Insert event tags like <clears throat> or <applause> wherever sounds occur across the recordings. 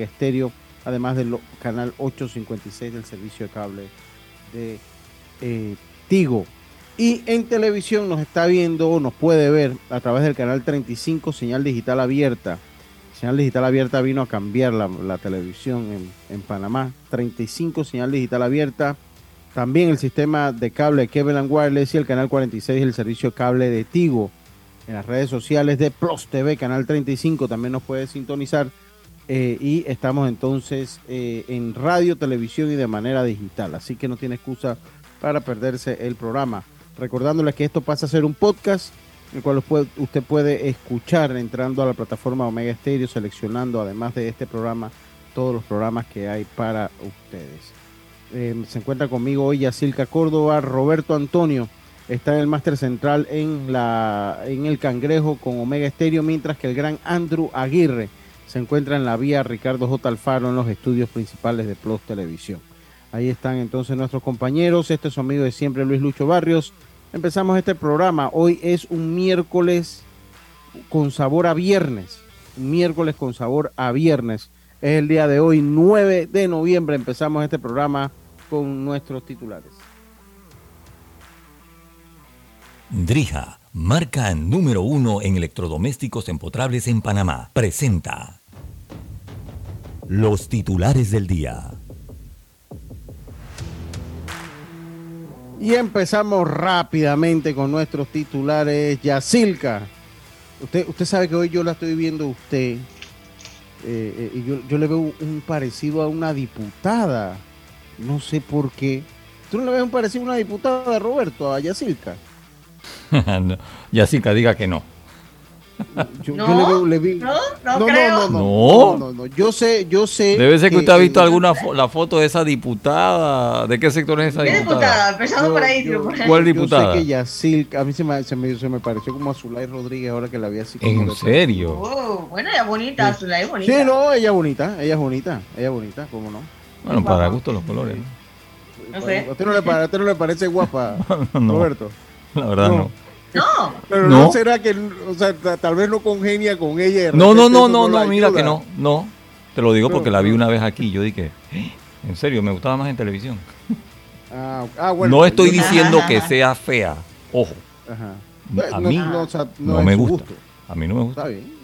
Estéreo, además del canal 856 del servicio de cable de eh, Tigo. Y en televisión nos está viendo o nos puede ver a través del canal 35, señal digital abierta. Señal digital abierta vino a cambiar la, televisión en, Panamá. 35, señal digital abierta. También el sistema de cable Kevin Wireless y el canal 46, el servicio de cable de Tigo. En las redes sociales de Plus TV, canal 35, también nos puede sintonizar. Eh, y estamos entonces eh, en radio, televisión y de manera digital. Así que no tiene excusa para perderse el programa. Recordándoles que esto pasa a ser un podcast, el cual usted puede escuchar entrando a la plataforma Omega Stereo, seleccionando además de este programa todos los programas que hay para ustedes. Eh, se encuentra conmigo hoy Yacilca Córdoba, Roberto Antonio está en el máster central en, la, en el Cangrejo con Omega Stereo, mientras que el gran Andrew Aguirre se encuentra en la vía Ricardo J. Alfaro en los estudios principales de Plus Televisión. Ahí están entonces nuestros compañeros. Este es su amigo de siempre, Luis Lucho Barrios. Empezamos este programa. Hoy es un miércoles con sabor a viernes. Un miércoles con sabor a viernes. Es el día de hoy, 9 de noviembre. Empezamos este programa con nuestros titulares. Drija, marca número uno en electrodomésticos empotrables en Panamá, presenta los titulares del día. Y empezamos rápidamente con nuestros titulares. Yacilca, usted, usted sabe que hoy yo la estoy viendo a usted eh, eh, y yo, yo, le veo un parecido a una diputada. No sé por qué. ¿Tú no le ves un parecido a una diputada, Roberto, a Yacilca? <laughs> no, Yacilca, diga que no. Yo, no, le, vi... no, no, no, creo. No, no, no, Yo sé, yo sé. Debe ser que, usted ha visto alguna la foto de esa diputada. ¿De qué sector es esa ¿Qué diputada? Empezando por ahí. ¿Cuál diputada? Yo sé que Yacil, a mí se me, se me, se me pareció como a Zulay Rodríguez ahora que la vi así. ¿En serio? Oh, bueno, ella es bonita, Zulay es bonita. Sí, no, ella es bonita, ella es bonita, ella es bonita, ¿cómo no? Bueno, para gusto los colores. No sé. ¿A usted no le, a usted no le parece guapa, <laughs> Roberto? La verdad no. No. Pero no. será que, o sea, tal vez no congenia con ella. No, no, no, no, no, mira que no, no. Te lo digo porque la vi una vez aquí. Yo dije, eh, en serio, me gustaba más en televisión. Ah, ah bueno. No estoy diciendo que sea fea, ojo. Ajá. A mí no, me gusta. A mí no me gusta. Está bien.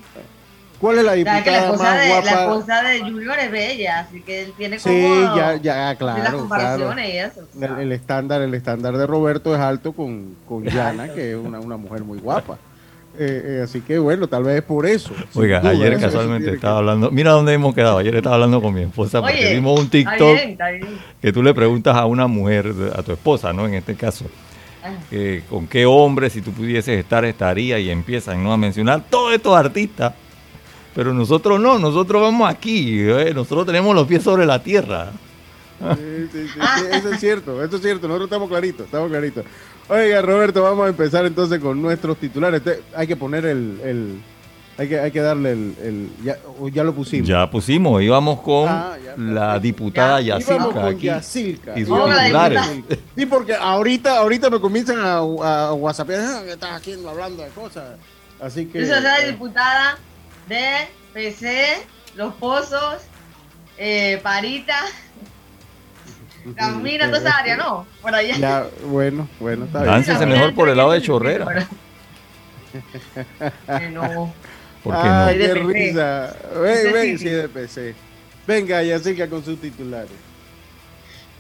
¿Cuál es la diputada más de, guapa? La esposa de Junior es bella, así que él tiene como... Sí, ya, ya, claro. Las comparaciones y eso. El, estándar, el estándar de Roberto es alto con, con Yana, que es una, una mujer muy guapa. Eh, eh, así que bueno, tal vez es por eso. Oiga, ayer casualmente estaba hablando, mira dónde hemos quedado, ayer estaba hablando con mi esposa porque vimos un TikTok que tú le preguntas a una mujer, a tu esposa, ¿no? En este caso, ah. eh, con qué hombre si tú pudieses estar, estaría y empiezan ¿no? a mencionar todos estos artistas pero nosotros no, nosotros vamos aquí, ¿eh? nosotros tenemos los pies sobre la tierra. Sí, sí, sí, eso es cierto, eso es cierto, nosotros estamos claritos, estamos claritos. Oiga, Roberto, vamos a empezar entonces con nuestros titulares. hay que poner el, el hay, que, hay que darle el, el ya, ya, lo pusimos. Ya pusimos, íbamos con ah, la diputada Yacilca aquí. Yacilca. Y sus titulares. Sí, porque ahorita, ahorita me comienzan a, a WhatsApp, ah, que estás haciendo hablando de cosas. Así que. Esa es la diputada de PC, Los Pozos, eh, Parita, Camina, toda esa área, ¿no? Por allá. Ya, bueno, bueno, está bien. Láncese mejor por el lado de Chorrera. <laughs> que no. ¿Por qué no? qué risa. Ven, ven, sí, de PC. Venga, ya siga con sus titulares.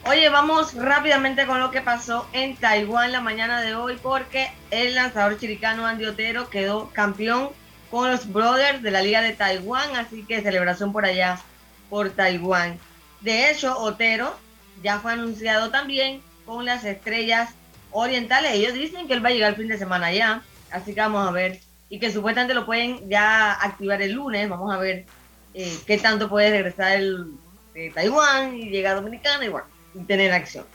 Oye, vamos rápidamente con lo que pasó en Taiwán la mañana de hoy, porque el lanzador chiricano Andy Otero quedó campeón con los Brothers de la Liga de Taiwán, así que celebración por allá, por Taiwán. De hecho, Otero ya fue anunciado también con las estrellas orientales. Ellos dicen que él va a llegar el fin de semana ya, así que vamos a ver. Y que supuestamente lo pueden ya activar el lunes. Vamos a ver eh, qué tanto puede regresar el, de Taiwán y llegar a Dominicana y bueno, y tener acción.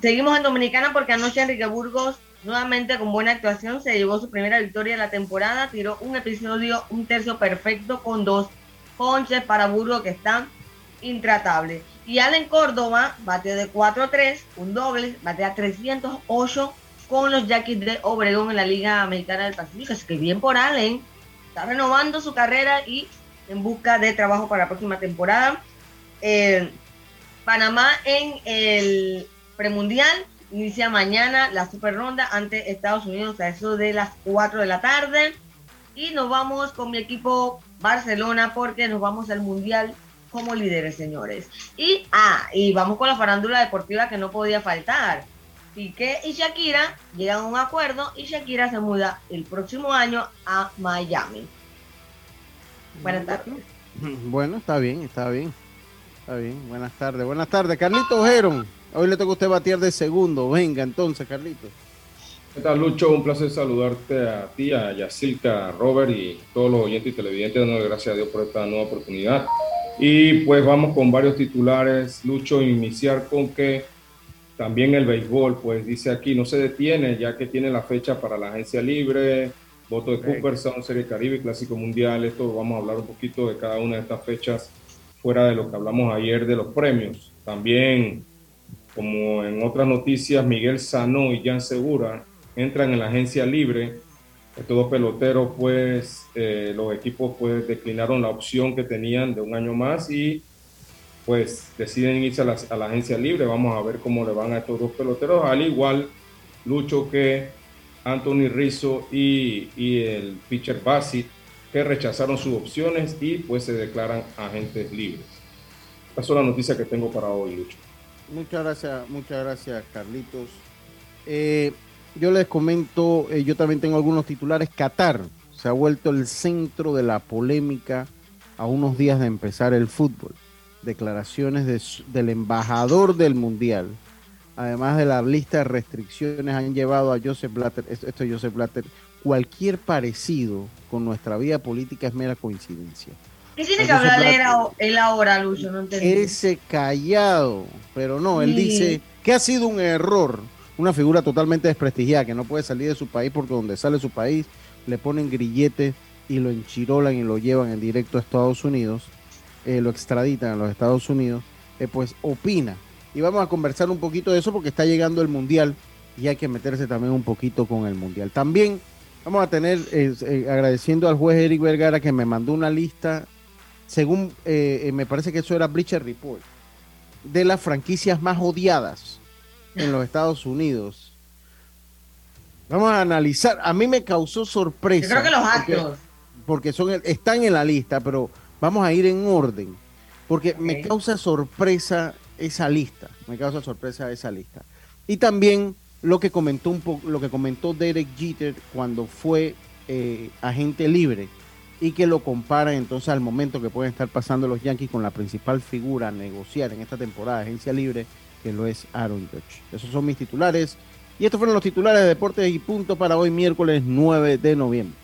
seguimos en Dominicana porque anoche Enrique Burgos Nuevamente con buena actuación se llevó su primera victoria de la temporada, tiró un episodio, un tercio perfecto con dos ponches para Burgo que están intratables. Y Allen Córdoba bate de 4-3, un doble, batea 308 con los Yaquis de Obregón en la Liga Americana del Pacífico. Así que bien por Allen, está renovando su carrera y en busca de trabajo para la próxima temporada. Eh, Panamá en el premundial inicia mañana la super ronda ante Estados Unidos a eso de las 4 de la tarde. Y nos vamos con mi equipo Barcelona porque nos vamos al mundial como líderes, señores. Y, ah, y vamos con la farándula deportiva que no podía faltar. Piqué y Shakira llegan a un acuerdo y Shakira se muda el próximo año a Miami. Buenas tardes. Bueno, está bien, está bien. Está bien, buenas tardes. Buenas tardes, Carlito Geron. Hoy le toca a usted batear de segundo. Venga entonces, Carlito. ¿Qué tal, Lucho? Un placer saludarte a ti, a Yacilca, a Robert y todos los oyentes y televidentes. Dándole gracias a Dios por esta nueva oportunidad. Y pues vamos con varios titulares. Lucho, iniciar con que también el béisbol, pues dice aquí, no se detiene ya que tiene la fecha para la agencia libre, voto de Cooperstown, Serie Caribe, Clásico Mundial. Esto vamos a hablar un poquito de cada una de estas fechas fuera de lo que hablamos ayer de los premios. También, como en otras noticias, Miguel Sanó y Jan Segura entran en la agencia libre. Estos dos peloteros, pues, eh, los equipos pues declinaron la opción que tenían de un año más y pues deciden irse a la, agencia libre. Vamos a ver cómo le van a estos dos peloteros, al igual Lucho que Anthony Rizzo y, el pitcher Bassett, que rechazaron sus opciones y pues se declaran agentes libres. Esa es la noticia que tengo para hoy, Lucho. Muchas gracias, muchas gracias, Carlitos. Eh, yo les comento, eh, yo también tengo algunos titulares. Qatar se ha vuelto el centro de la polémica a unos días de empezar el fútbol declaraciones del embajador del Mundial, además de la lista de restricciones, han llevado a Joseph Blatter, esto, es Joseph Blatter, cualquier parecido con nuestra vida política es mera coincidencia. ¿Qué tiene que hablar él ahora, Lucho? No entendí. Ese callado, pero no, él dice que ha sido un error, una figura totalmente desprestigiada, que no puede salir de su país porque donde sale su país le ponen grilletes y lo enchirolan y lo llevan en directo a Estados Unidos eh, lo extraditan a los Estados Unidos, eh, pues opina. Y vamos a conversar un poquito de eso porque está llegando el Mundial y hay que meterse también un poquito con el Mundial. También vamos a tener, eh, agradeciendo al juez Eric Vergara que me mandó una lista, según me parece que eso era Bleacher Report, de las franquicias más odiadas en los Estados Unidos. Vamos a analizar. A mí me causó sorpresa. Yo creo que los actos. porque son, están en la lista, pero Vamos a ir en orden, porque me causa sorpresa esa lista, me causa sorpresa esa lista. Y también lo que comentó un poco, lo que comentó Derek Jeter cuando fue eh, agente libre y que lo compara entonces al momento que pueden estar pasando los Yankees con la principal figura a negociar en esta temporada de agencia libre, que lo es Aaron Judge. Esos son mis titulares. Y estos fueron los titulares de Deportes y Punto para hoy miércoles 9 de noviembre.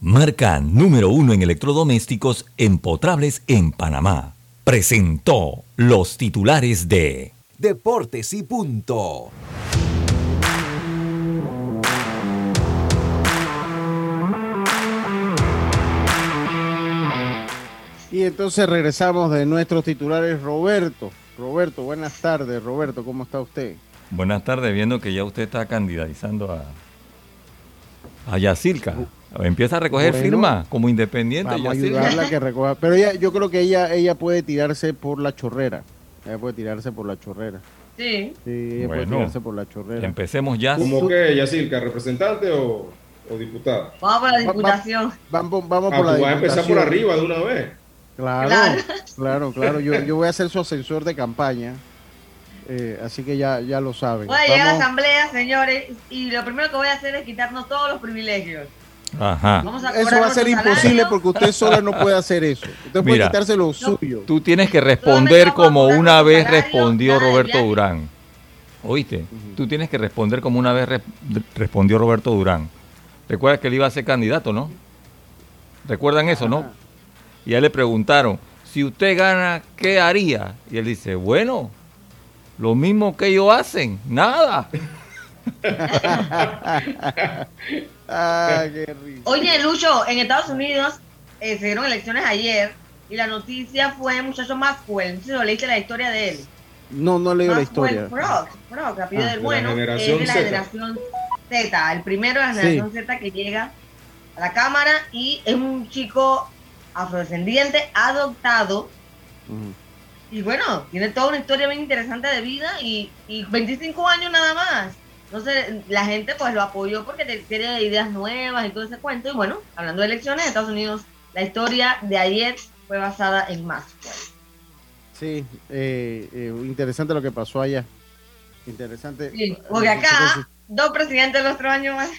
marca número uno en electrodomésticos empotrables en Panamá. Presentó los titulares de Deportes y Punto. Y entonces regresamos de nuestros titulares, Roberto. Roberto, buenas tardes. Roberto, ¿cómo está usted? Buenas tardes, viendo que ya usted está candidatizando a, a Yacirca. Empieza a recoger firmas como independiente. Vamos a ayudarla a que recoja. Pero ella, yo creo que ella, ella puede tirarse por la chorrera. Ella puede tirarse por la chorrera. Sí. Sí, ella puede tirarse por la chorrera. Empecemos ya. ¿Cómo que, Yacirca? ¿Representante o, o diputada? Vamos por la diputación. vamos, vamos ah, por la diputación. a empezar por arriba de una vez. Claro, claro, claro. Yo, yo voy a ser su ascensor de campaña. Eh, así que ya, ya lo saben. Voy a llegar a la asamblea, señores, y lo primero que voy a hacer es quitarnos todos los privilegios. Ajá. eso va a ser imposible porque usted sola no puede hacer eso. Usted puede quitarse lo suyo. Tú tienes que responder como una vez respondió Roberto Durán. ¿Oíste? Tú tienes que responder como una vez respondió Roberto Durán. Recuerda que él iba a ser candidato, ¿no? ¿Recuerdan eso, no? Y a él le preguntaron, si usted gana, ¿qué haría? Y él dice, bueno, lo mismo que ellos hacen, nada. <laughs> <laughs> ah, Oye, Lucho, en Estados Unidos eh, se dieron elecciones ayer y la noticia fue muchacho Maxwell. No sé leíste la historia de él. No, no leí la historia. Frog, Frog, ah, del bueno, es de la generación Z, el primero de la generación Z que llega a la cámara y es un chico afrodescendiente adoptado. Y bueno, tiene toda una historia bien interesante de vida y, y 25 años nada más. Entonces la gente pues lo apoyó porque tiene ideas nuevas y todo ese cuento. Y bueno, hablando de elecciones, Estados Unidos, la historia de ayer fue basada en más. Sí, eh, eh, interesante lo que pasó allá. Interesante. Sí, porque acá, dos presidentes los otro año más.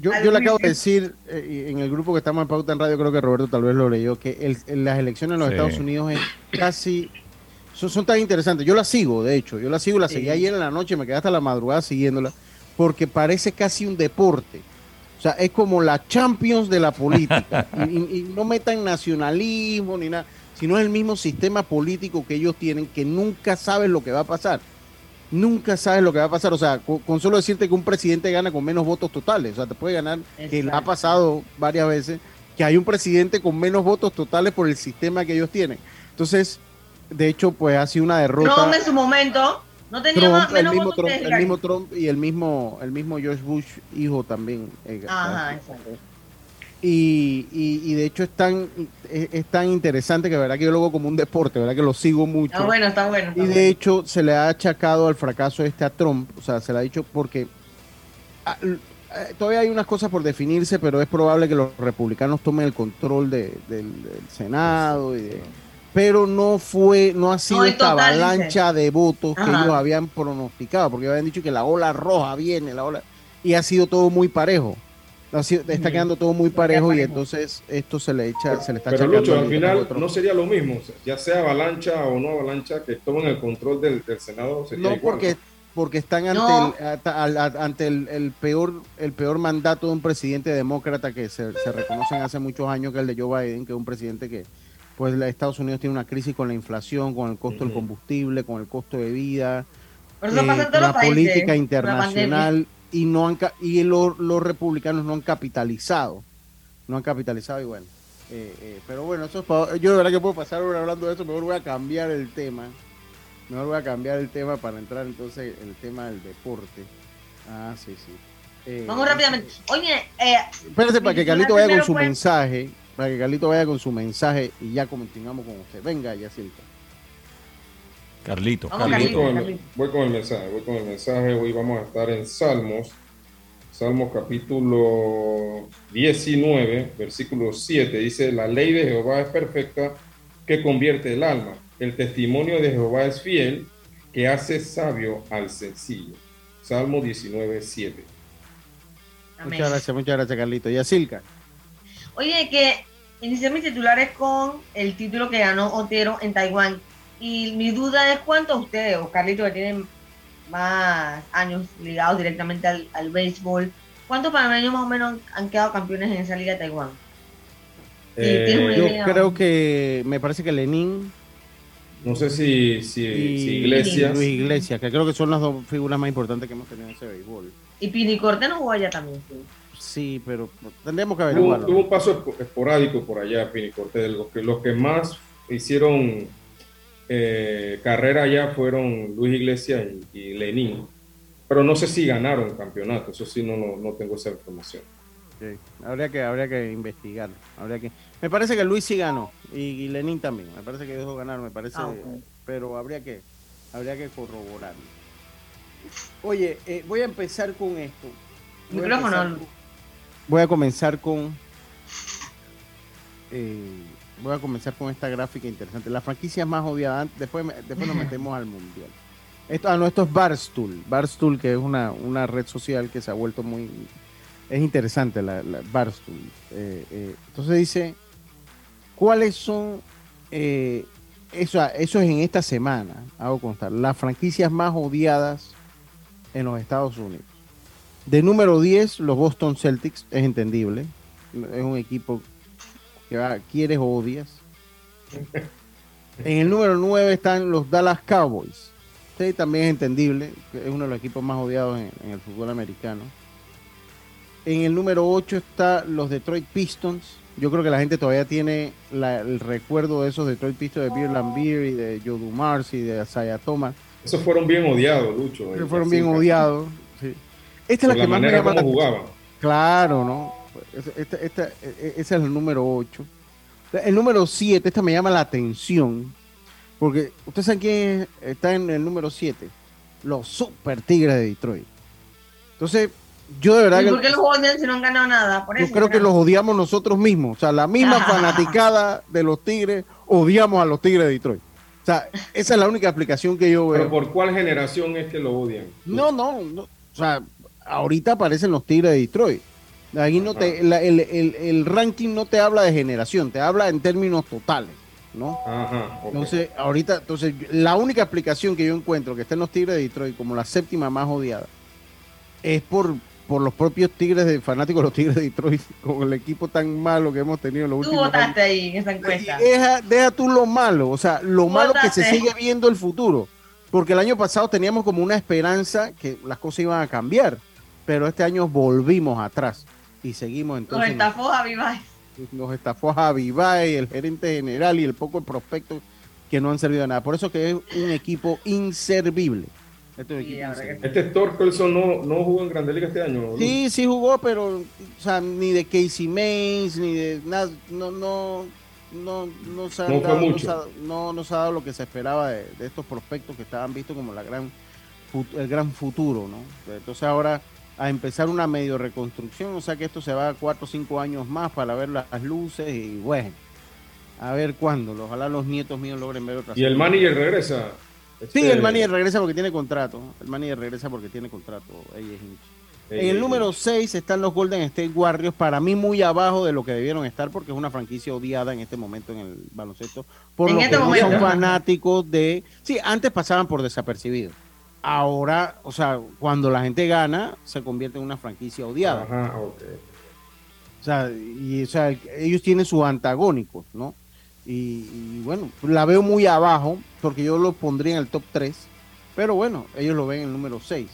Yo, yo le acabo de decir eh, en el grupo que estamos en Pauta en Radio, creo que Roberto tal vez lo leyó, que el, las elecciones en los Estados Unidos es casi son, son, tan interesantes. Yo las sigo, de hecho, yo las sigo, las seguí ayer en la noche, me quedé hasta la madrugada siguiéndola, porque parece casi un deporte. O sea, es como la Champions de la política. <laughs> y, no metan nacionalismo ni nada, sino es el mismo sistema político que ellos tienen, que nunca saben lo que va a pasar nunca sabes lo que va a pasar. O sea, con, solo decirte que un presidente gana con menos votos totales, o sea, te puede ganar, que ha pasado varias veces, que hay un presidente con menos votos totales por el sistema que ellos tienen. Entonces, de hecho, pues ha sido una derrota. Trump en su momento no tenía más, menos el mismo Trump, el mismo Trump y el mismo, el mismo George Bush hijo también. Eh, Ajá, exacto. Y, y, de hecho es tan, es, tan interesante que verdad que yo lo hago como un deporte, verdad que lo sigo mucho. Está bueno, está bueno. y de hecho se le ha achacado al fracaso este a Trump, o sea, se le ha dicho porque ah, eh, todavía hay unas cosas por definirse, pero es probable que los republicanos tomen el control del, Senado, y pero no fue, no ha sido esta avalancha de votos que ellos habían pronosticado, porque habían dicho que la ola roja viene, la ola, y ha sido todo muy parejo. Está quedando todo muy parejo y entonces esto se le echa, se le está Pero Lucho, al final no sería lo mismo, ya sea avalancha o no avalancha, que tomen el control del, Senado. no, porque porque están ante, el, ante el, peor el peor mandato de un presidente demócrata que se, se reconocen hace muchos años que es el de Joe Biden, que es un presidente que pues Estados Unidos tiene una crisis con la inflación, con el costo del combustible, con el costo de vida, eh, la política internacional y no han y los, republicanos no han capitalizado no han capitalizado y bueno eh, eh, pero bueno eso es yo de verdad que puedo pasar hablando de eso mejor voy a cambiar el tema mejor voy a cambiar el tema para entrar entonces en el tema del deporte. Ah sí sí. Eh, vamos rápidamente. Oye eh, espérate para que Carlito vaya con su mensaje para que Carlito vaya con su mensaje y ya continuamos con usted venga ya siento Carlito. Voy, con el, mensaje, voy con el mensaje. Hoy vamos a estar en Salmos. Salmos capítulo 19, versículo 7. Dice, la ley de Jehová es perfecta que convierte el alma. El testimonio de Jehová es fiel que hace sabio al sencillo. Salmo 19, 7. Muchas gracias, muchas gracias, Carlito. Y a Silca. Oye, que inicié mis titulares con el título que ganó Otero en Taiwán y mi duda es cuántos ustedes, o Carlitos, que tienen más años ligados directamente al, béisbol, ¿cuántos panameños más o menos han quedado campeones en esa liga de Taiwán? Eh, yo creo que me parece que Lenin. No sé si, si, Iglesias. Luis Iglesias, que creo que son las dos figuras más importantes que hemos tenido en ese béisbol. Y Pinicorte no jugó allá también. Sí, pero tendríamos que averiguarlo. Tuvo, un paso esporádico por allá, Pinicorte. Los que, los que más hicieron eh, carrera ya fueron Luis Iglesias y, Lenín. Pero no sé si ganaron campeonato, eso sí no, no, tengo esa información. Habría que habría que investigar. Habría que... Me parece que Luis sí ganó y, Lenín también. Me parece que dejó ganar, me parece. Ah, pero habría que habría que corroborar. Oye, eh, voy a empezar con esto. Voy, a, comenzar con eh, voy a comenzar con esta gráfica interesante. La franquicia más odiada, después, después nos <laughs> metemos al mundial. Esto, ah, no, esto es Barstool. Barstool, que es una, una red social que se ha vuelto muy. Es interesante, la, Barstool. Eh, eh, entonces dice: ¿Cuáles son. Eh, eso, eso es en esta semana, hago constar. Las franquicias más odiadas en los Estados Unidos. De número 10, los Boston Celtics, es entendible. Es un equipo que quieres o odias. En el número 9 están los Dallas Cowboys. Sí, también es entendible, es uno de los equipos más odiados en, el fútbol americano. En el número 8 está los Detroit Pistons. Yo creo que la gente todavía tiene el recuerdo de esos Detroit Pistons de Beer Lambier y de Joe Dumars y de Isaiah Thomas. Esos fueron bien odiados, Lucho. fueron bien odiados. Esta es la, que más me llama jugaban. Claro, ¿no? Esta, esta, e, e, ese es el número 8. El número 7, esta me llama la atención, porque ustedes saben quién está en el número 7, los Super Tigres de Detroit. Entonces, yo de verdad... ¿Y por qué los odian si no han ganado nada? yo creo que los odiamos nosotros mismos. O sea, la misma fanaticada de los Tigres odiamos a los Tigres de Detroit. O sea, esa es la única explicación que yo veo. ¿Pero por cuál generación es que lo odian? No, no, no. O sea, ahorita aparecen los Tigres de Detroit. Ahí no te, el, ranking no te habla de generación, te habla en términos totales, ¿no? Ajá, Entonces, ahorita, entonces, la única explicación que yo encuentro que está en los Tigres de Detroit como la séptima más odiada es por, por los propios Tigres de fanáticos de los Tigres de Detroit, <laughs> con el equipo tan malo que hemos tenido en los últimos Tú votaste ahí en esa encuesta. Deja, deja tú lo malo, o sea, lo malo que se sigue viendo el futuro. Porque el año pasado teníamos como una esperanza que las cosas iban a cambiar, pero este año volvimos atrás y seguimos entonces. Nos estafó Javi Baez. Nos estafó Javi Baez, el gerente general y el poco el prospecto que no han servido de nada. Por eso que es un equipo inservible. Este, este no, no jugó en Grande Liga este año. Sí, sí jugó, pero o sea, ni de Casey Mays, ni de nada, no, no, no, no, se no, dado, no, no, se ha dado lo que se esperaba de, de, estos prospectos que estaban vistos como la gran, el gran futuro, ¿no? Entonces ahora a empezar una medio reconstrucción, o sea que esto se va a cuatro o cinco años más para ver las luces y bueno, a ver cuándo, ojalá los nietos míos logren ver otra ¿Y el manager regresa? Sí, el este, manager regresa porque tiene contrato, el manager regresa porque tiene contrato, en el número 6 están los Golden State Warriors, para mí muy abajo de lo que debieron estar porque es una franquicia odiada en este momento en el baloncesto, por lo este que son fanáticos de... Sí, antes pasaban por desapercibidos ahora, o sea, cuando la gente gana, se convierte en una franquicia odiada. Ajá, ok. O sea, y, o sea, ellos tienen sus antagónicos, ¿no? Y, bueno, la veo muy abajo, porque yo lo pondría en el top 3, pero bueno, ellos lo ven en el número 6.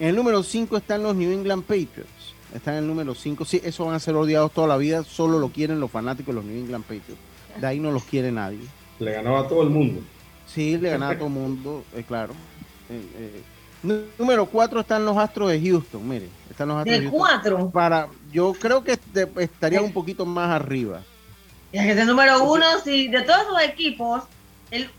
En el número 5 están los New England Patriots. Están en el número 5. Sí, esos van a ser odiados toda la vida, solo lo quieren los fanáticos de los New England Patriots. De ahí no los quiere nadie. Le ganaba a todo el mundo. Sí, le ganaba a todo el mundo, eh, claro. Eh, eh, número 4 están los Astros de Houston, mire, están los Astros de, 4. Para, yo creo que estaría un poquito más arriba. Y es que el número 1, si de todos los equipos, el,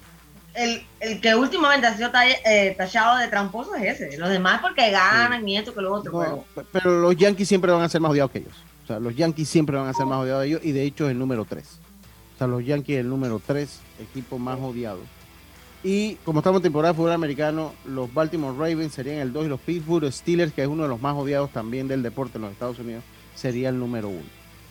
el, que últimamente ha sido eh, tachado de tramposo es ese. Los demás porque ganan y esto que lo otro. pero... los Yankees siempre van a ser más odiados que ellos. O sea, los Yankees siempre van a ser más odiados que ellos y de hecho es el número 3. O sea, los Yankees el número 3, equipo más odiado. Y como estamos en temporada de fútbol americano, los Baltimore Ravens serían el 2 y los Pittsburgh Steelers, que es uno de los más odiados también del deporte en los Estados Unidos, sería el número 1.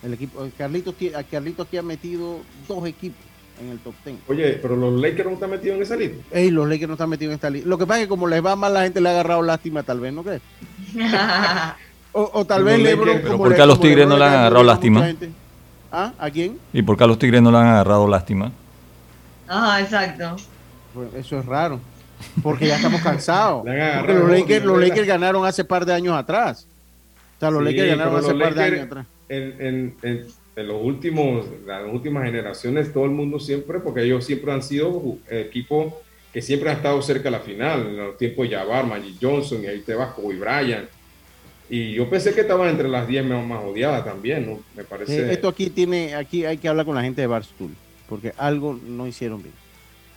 El equipo, Carlitos, Carlitos aquí ha metido dos equipos en el top 10. Oye, pero los Lakers no están metidos en esa lista. Ey, los Lakers no están metidos en esta lista. Lo que pasa es que como les va mal, la gente le ha agarrado lástima, tal vez, ¿no crees? <laughs> o, tal vez Lebron. Pero ¿por qué a los Tigres no le han agarrado lástima? ¿Ah? ¿A quién? ¿Y por qué a los Tigres no le han agarrado lástima? Ajá, exacto. Pues, eso es raro. Porque ya estamos cansados. <laughs> porque los Lakers, los Lakers ganaron hace par de años atrás. O sea, los Lakers ganaron hace par de años atrás. En, en, en, los últimos, las últimas generaciones, todo el mundo siempre, porque ellos siempre han sido equipos que siempre han estado cerca de la final. En los tiempos de Jabbar, Magic Johnson, y ahí te vas, Kobe Bryant. Y yo pensé que estaban entre las 10 más odiadas también, ¿no? Me parece. esto aquí tiene, aquí hay que hablar con la gente de Barstool, porque algo no hicieron bien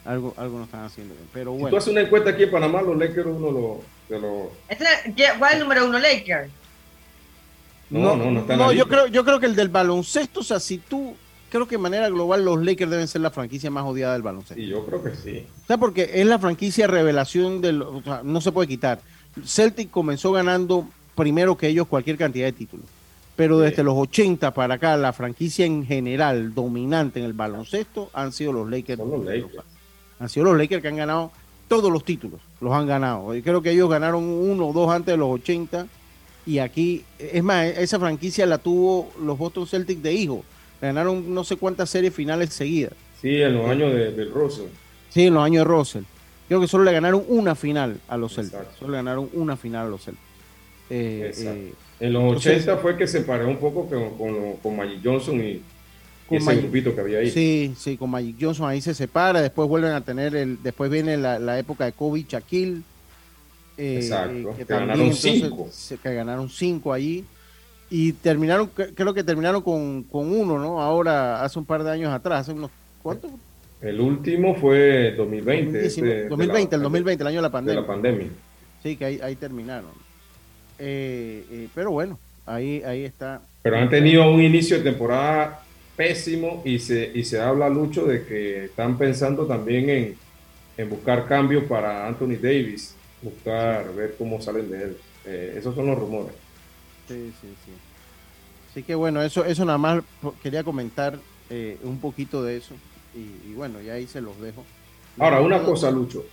algo, algo no están haciendo bien. Pero bueno. Si tú haces una encuesta aquí en Panamá, los Lakers uno. Este, ¿Cuál es el número uno, Lakers? No, no, no, no, no yo creo, yo creo que el del baloncesto, o sea, si tú, creo que de manera global los Lakers deben ser la franquicia más odiada del baloncesto. Sí, yo creo que sí. O sea, porque es la franquicia revelación del, o sea, no se puede quitar. Celtic comenzó ganando primero que ellos cualquier cantidad de títulos. Pero desde los 80 para acá, la franquicia en general dominante en el baloncesto han sido los Lakers. Son los Lakers han sido los Lakers que han ganado todos los títulos, los han ganado. Creo que ellos ganaron uno o dos antes de los 80. Y aquí, es más, esa franquicia la tuvo los Boston Celtics de hijo. Ganaron no sé cuántas series finales seguidas. Sí, en los años de, Russell. Sí, en los años de Russell. Creo que solo le ganaron una final a los Celtics. Solo le ganaron una final a los Celtics. Eh, eh, en los 80 fue que se paró un poco con, con, Magic Johnson y, ese grupito que había ahí. Sí, sí, con Magic Johnson ahí se separa. Después vuelven a tener el. Después viene la, época de Kobe Shaquille. Eh, Exacto, que, ganaron cinco. que ganaron cinco allí. Y terminaron, creo que terminaron con, con uno, ¿no? Ahora, hace un par de años atrás, hace unos. ¿Cuántos? El último fue 2020. 2020, el 2020, el año de la pandemia. De la pandemia. Sí, que ahí, ahí terminaron. Eh, eh, pero bueno, ahí, ahí está. Pero han tenido un inicio de temporada pésimo y se, y se habla, Lucho, de que están pensando también en, en buscar cambios para Anthony Davis, buscar, ver cómo salen de él. Eh, esos son los rumores. Sí, sí, sí. Así que bueno, eso, eso nada más quería comentar un poquito de eso. Y, bueno, ya ahí se los dejo. Ahora, una cosa, Lucho.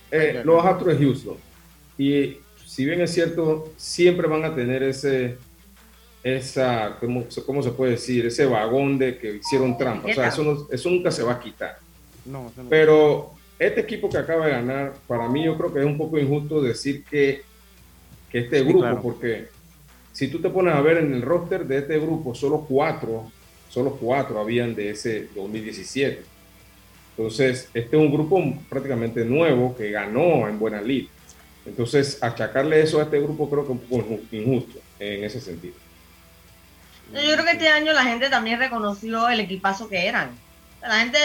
los Astros de Houston. Y si bien es cierto, siempre van a tener ese, esa, ¿cómo, cómo se puede decir? Ese vagón de que hicieron trampa. O sea, eso, eso nunca se va a quitar. No, Pero este equipo que acaba de ganar, para mí yo creo que es un poco injusto decir que, que este grupo, porque si tú te pones a ver en el roster de este grupo, solo cuatro, solo cuatro habían de ese 2017. Entonces, este es un grupo prácticamente nuevo que ganó en buena lid. Entonces, achacarle eso a este grupo creo que es un poco injusto en ese sentido. Yo creo que este año la gente también reconoció el equipazo que eran. La gente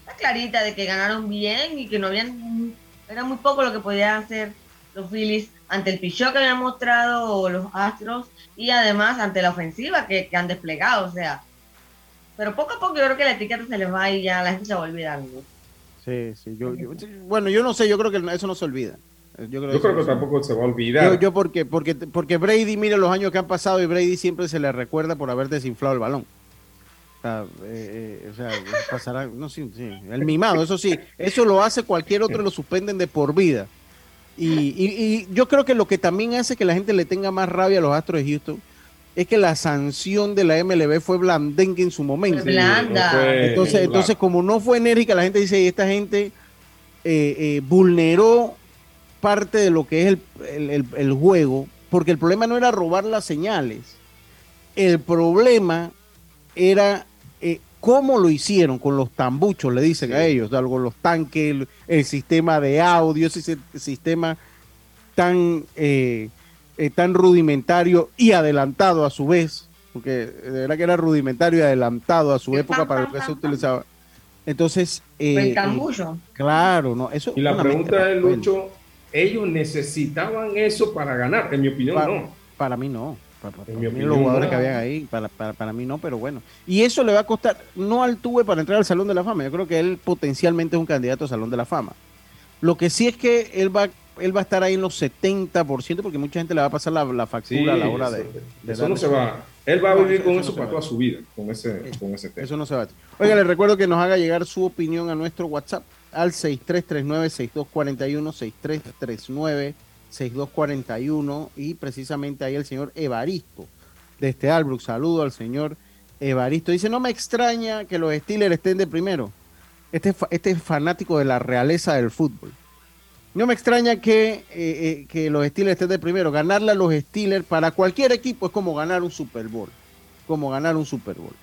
está clarita de que ganaron bien y que no habían, era muy poco lo que podían hacer los Phillies ante el pichón que habían mostrado los Astros y además ante la ofensiva que, han desplegado, o sea. Pero poco a poco yo creo que la etiqueta se les va y ya la gente se va olvidando. Sí, sí, yo, bueno, yo no sé, yo creo que eso no se olvida. Yo creo, que, tampoco se va a olvidar. Yo, porque, porque, porque Brady, mire los años que han pasado y Brady siempre se le recuerda por haber desinflado el balón. O sea, eh, eh, pasará, no, sí, sí, el mimado, eso sí, eso lo hace cualquier otro, lo suspenden de por vida. Y, yo creo que lo que también hace que la gente le tenga más rabia a los Astros de Houston es que la sanción de la MLB fue blandengue en su momento. entonces, entonces, como no fue enérgica, la gente dice, esta gente eh, vulneró parte de lo que es el, juego, porque el problema no era robar las señales, el problema era eh, cómo lo hicieron con los tambuchos, le dicen a ellos, algo los tanques, el, sistema de audio, ese sistema tan, eh, eh, tan rudimentario y adelantado a su vez, porque de verdad que era rudimentario y adelantado a su época para lo que se utilizaba. Entonces, el tambullo. Claro, no, eso. Y la pregunta es, Lucho, ellos necesitaban eso para ganar, en mi opinión no. Para mí no. Para, mí los jugadores que habían ahí, para, para, mí no, pero bueno. Y eso le va a costar, no al tuve para entrar al Salón de la Fama, yo creo que él potencialmente es un candidato al Salón de la Fama. Lo que sí es que él va, él va a estar ahí en los 70%, porque mucha gente le va a pasar la, factura a la hora de, Eso no se va. Él va a vivir con eso, para toda su vida, con ese, con ese tema. Eso no se va. Oiga, le recuerdo que nos haga llegar su opinión a nuestro WhatsApp al 6339-6241, 6339-6241 y precisamente ahí el señor Evaristo de este Albrook. Saludo al señor Evaristo. Dice, no me extraña que los Steelers estén de primero. Este, este es fanático de la realeza del fútbol. No me extraña que, eh, eh, que los Steelers estén de primero. Ganarle a los Steelers para cualquier equipo es como ganar un Super Bowl. Como ganar un Super Bowl.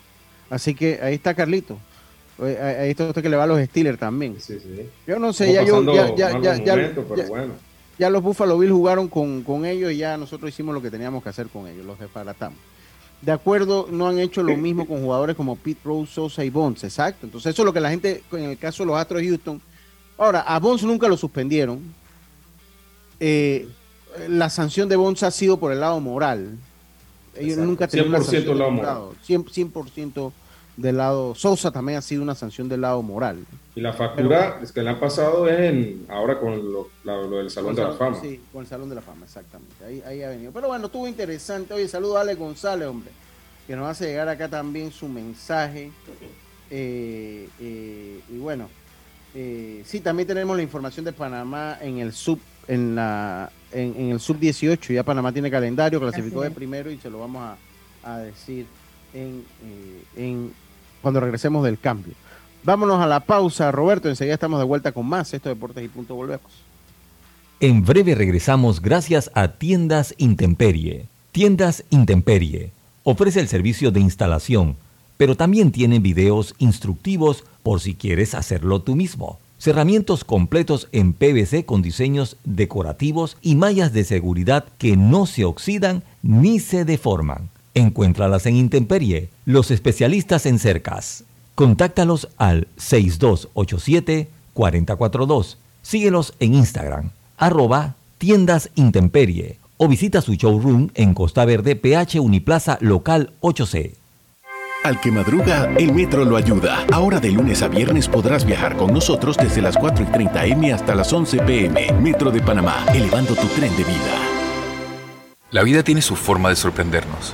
Así que ahí está Carlito. Ahí está usted que le va a los Steelers también. Yo no sé, ya yo. Ya, ya, ya, los Buffalo Bills jugaron con, ellos y ya nosotros hicimos lo que teníamos que hacer con ellos, los desbaratamos. De acuerdo, no han hecho lo mismo con jugadores como Pete Rose, Sosa y Bonds, exacto. Entonces, eso es lo que la gente, en el caso de los Astros de Houston. Ahora, a Bonds nunca lo suspendieron. Eh, la sanción de Bonds ha sido por el lado moral. Ellos nunca tenían 100% lado moral. 100%, 100 del lado, Sosa también ha sido una sanción del lado moral. Y la factura es que le han pasado es en, ahora con lo, del Salón de la Fama. Sí, con el Salón de la Fama, exactamente. Ahí, ahí ha venido. Pero bueno, estuvo interesante. Oye, saludo a Ale González, hombre, que nos hace llegar acá también su mensaje. Eh, eh, y bueno, eh, sí, también tenemos la información de Panamá en el sub, en la, en, el sub 18. Ya Panamá tiene calendario, clasificó de primero y se lo vamos a, a decir en, en cuando regresemos del cambio. Vámonos a la pausa, Roberto. Enseguida estamos de vuelta con más. Esto Deportes y Punto. Volvemos. En breve regresamos gracias a Tiendas Intemperie. Tiendas Intemperie ofrece el servicio de instalación, pero también tiene videos instructivos por si quieres hacerlo tú mismo. Cerramientos completos en PVC con diseños decorativos y mallas de seguridad que no se oxidan ni se deforman. Encuéntralas en Intemperie, los especialistas en cercas. Contáctalos al 6287-442. Síguelos en Instagram, arroba tiendas Intemperie o visita su showroom en Costa Verde, PH Uniplaza Local 8C. Al que madruga, el metro lo ayuda. Ahora de lunes a viernes podrás viajar con nosotros desde las 4 y 30 M hasta las 11 PM. Metro de Panamá, elevando tu tren de vida. La vida tiene su forma de sorprendernos.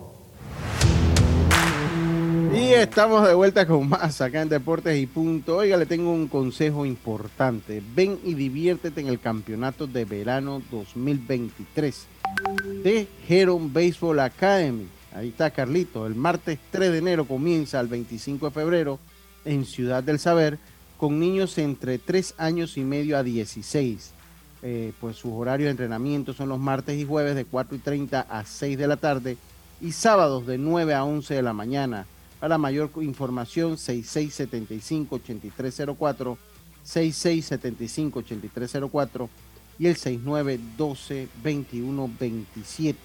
Y estamos de vuelta con más acá en Deportes y Punto. Oiga, le tengo un consejo importante. Ven y diviértete en el campeonato de verano 2023 de Heron Baseball Academy. Ahí está Carlito. El martes 3 de enero comienza el 25 de febrero en Ciudad del Saber con niños entre 3 años y medio a 16. Eh, pues sus horarios de entrenamiento son los martes y jueves de 4 y 30 a 6 de la tarde y sábados de 9 a 11 de la mañana. Para mayor información, 6675-8304, 6675-8304 y el 6912-2127.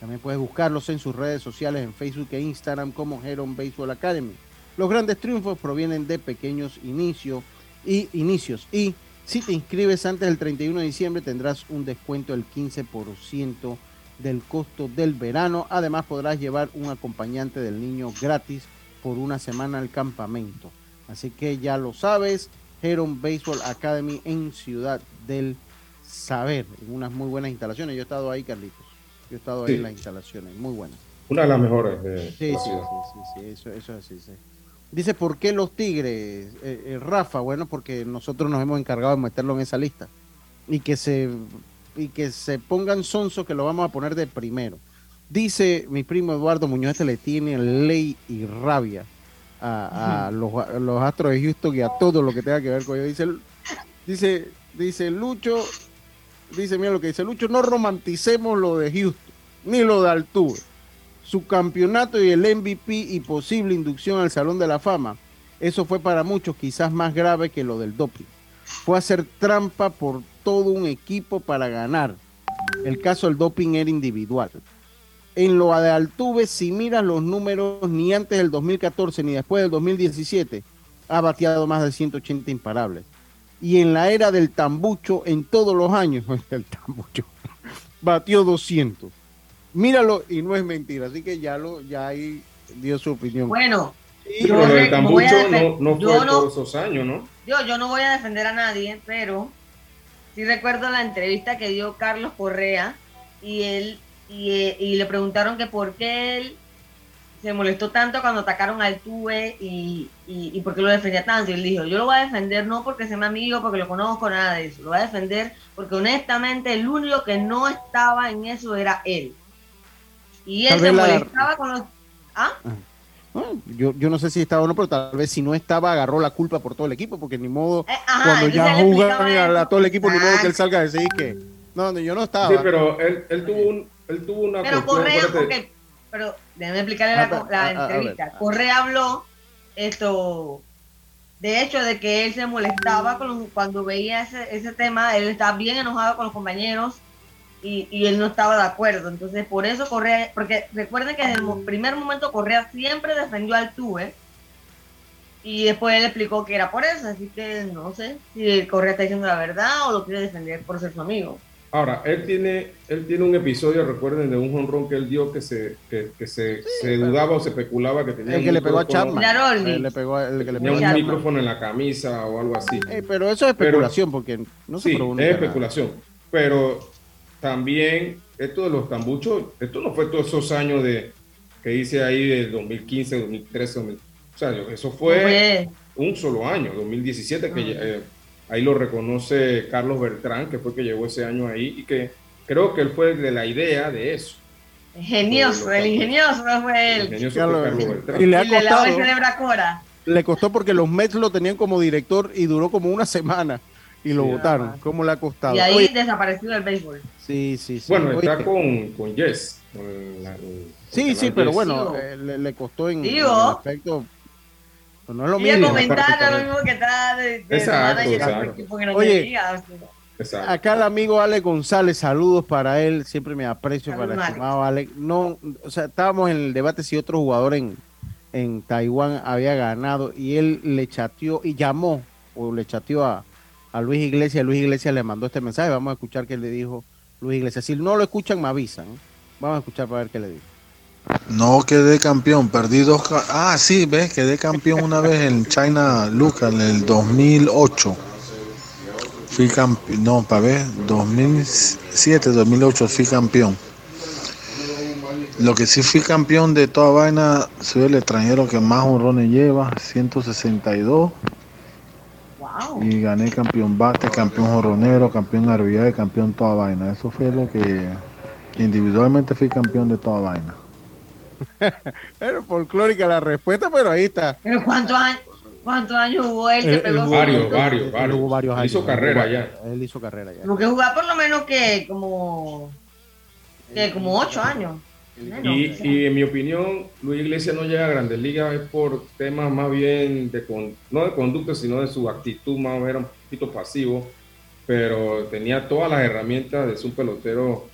También puedes buscarlos en sus redes sociales en Facebook e Instagram como Heron Baseball Academy. Los grandes triunfos provienen de pequeños inicios y inicios y si te inscribes antes del 31 de diciembre tendrás un descuento del 15% del costo del verano. Además podrás llevar un acompañante del niño gratis por una semana al campamento. Así que ya lo sabes, Heron Baseball Academy en Ciudad del Saber, en unas muy buenas instalaciones. Yo he estado ahí, Carlitos. Yo he estado ahí en las instalaciones, muy buenas. Una de las mejores. sí, sí, sí, sí, eso, eso sí, sí. Dice, ¿por qué los Tigres? Eh, eh, Rafa, bueno, porque nosotros nos hemos encargado de meterlo en esa lista. Y que se, y que se pongan sonso que lo vamos a poner de primero. Dice mi primo Eduardo Muñoz, este le tiene ley y rabia a, los, astros de Houston y a todo lo que tenga que ver con ellos. Dice, dice, dice Lucho, dice, mira lo que dice Lucho, no romanticemos lo de Houston, ni lo de Altuve. Su campeonato y el MVP y posible inducción al Salón de la Fama, eso fue para muchos quizás más grave que lo del doping. Fue hacer trampa por todo un equipo para ganar. El caso del doping era individual. En lo de Altuve, si miras los números, ni antes del 2014 ni después del 2017, ha bateado más de 180 imparables. Y en la era del tambucho, en todos los años, <laughs> el tambucho, <laughs> batió 200. Míralo y no es mentira. Así que ya, lo, ya ahí dio su opinión. Bueno, pero el tambucho no, no fue todos esos años, ¿no? Yo, yo no voy a defender a nadie, pero sí recuerdo la entrevista que dio Carlos Correa y él y, le preguntaron que por qué él se molestó tanto cuando atacaron al Tuve y, y, por qué lo defendía tanto. Y él dijo, yo lo voy a defender no porque sea mi amigo, porque lo conozco, nada de eso. Lo voy a defender porque honestamente el único que no estaba en eso era él. Y él se molestaba con los... ¿Ah? Ah yo, yo no sé si estaba o no, pero tal vez si no estaba, agarró la culpa por todo el equipo, porque ni modo, eh, cuando ya juega a todo el equipo, ni modo que él salga a decir que, no, yo no estaba. Sí, pero él, él tuvo un, él tuvo una pero Correa, porque, pero déjame explicarle la, la entrevista. Correa habló esto, de hecho, de que él se molestaba con cuando veía ese, ese tema, él estaba bien enojado con los compañeros y, y, él no estaba de acuerdo. Entonces, por eso Correa, porque recuerden que desde el primer momento Correa siempre defendió al Tuve y después él explicó que era por eso, así que no sé si Correa está diciendo la verdad o lo quiere defender por ser su amigo. Ahora, él tiene, él tiene un episodio, recuerden, de un honrón que él dio que se, que, que se, se dudaba o se especulaba que tenía. El que le pegó a Chapman. El, le pegó, el que le pegó tenía un micrófono en la camisa o algo así. Eh, pero eso es especulación, porque no se Sí, es especulación. Pero también, esto de los tambuchos, esto no fue todos esos años de que hice ahí del 2015, 2013, 2000, o sea, eso fue un solo año, 2017, que. Eh, Ahí lo reconoce Carlos Bertrán, que fue que llegó ese año ahí y que creo que él fue de la idea de eso. Ingenioso, el ingenioso fue él. ingenioso Carlos Bertrán. Y le ha costado. Le costó porque los Mets lo tenían como director y duró como una semana y lo votaron. ¿Cómo le ha costado? Y ahí desapareció el béisbol. Sí, sí, sí. Bueno, está con, con Yes. sí, sí, pero bueno, eh, le, costó en, en aspecto pues no es lo mismo. comentar lo mismo que está de, exacto, Oye, acá el amigo Ale González, saludos para él, siempre me aprecio para el estimado Ale. No, o sea, estábamos en el debate si otro jugador en, en Taiwán había ganado y él le chateó y llamó o le chateó a, a Luis Iglesias. Luis Iglesias le mandó este mensaje. Vamos a escuchar qué le dijo Luis Iglesias. Si no lo escuchan, me avisan. Vamos a escuchar para ver qué le dijo. No quedé campeón, perdí dos. Ah, sí, ves, quedé campeón una vez en China Lucas en el 2008. Fui campeón, no, para ver, 2007, 2008 fui campeón. Lo que sí fui campeón de toda vaina, soy el extranjero que más honrones lleva, 162. Y gané campeón bate, campeón jorronero, campeón y campeón toda vaina. Eso fue lo que individualmente fui campeón de toda vaina. <laughs> Era folclórica la respuesta, pero ahí está. ¿Pero cuántos años? ¿Cuántos años jugó él? Que pegó varios, varios, varios. Hubo varios años. Hizo carrera ya. Él hizo carrera ya. Porque jugaba por lo menos que como, que como ocho años. Y, y, en mi opinión, Luis Iglesias no llega a Grandes Ligas es por temas más bien de no de conducta, sino de su actitud, más o menos un poquito pasivo, pero tenía todas las herramientas de su pelotero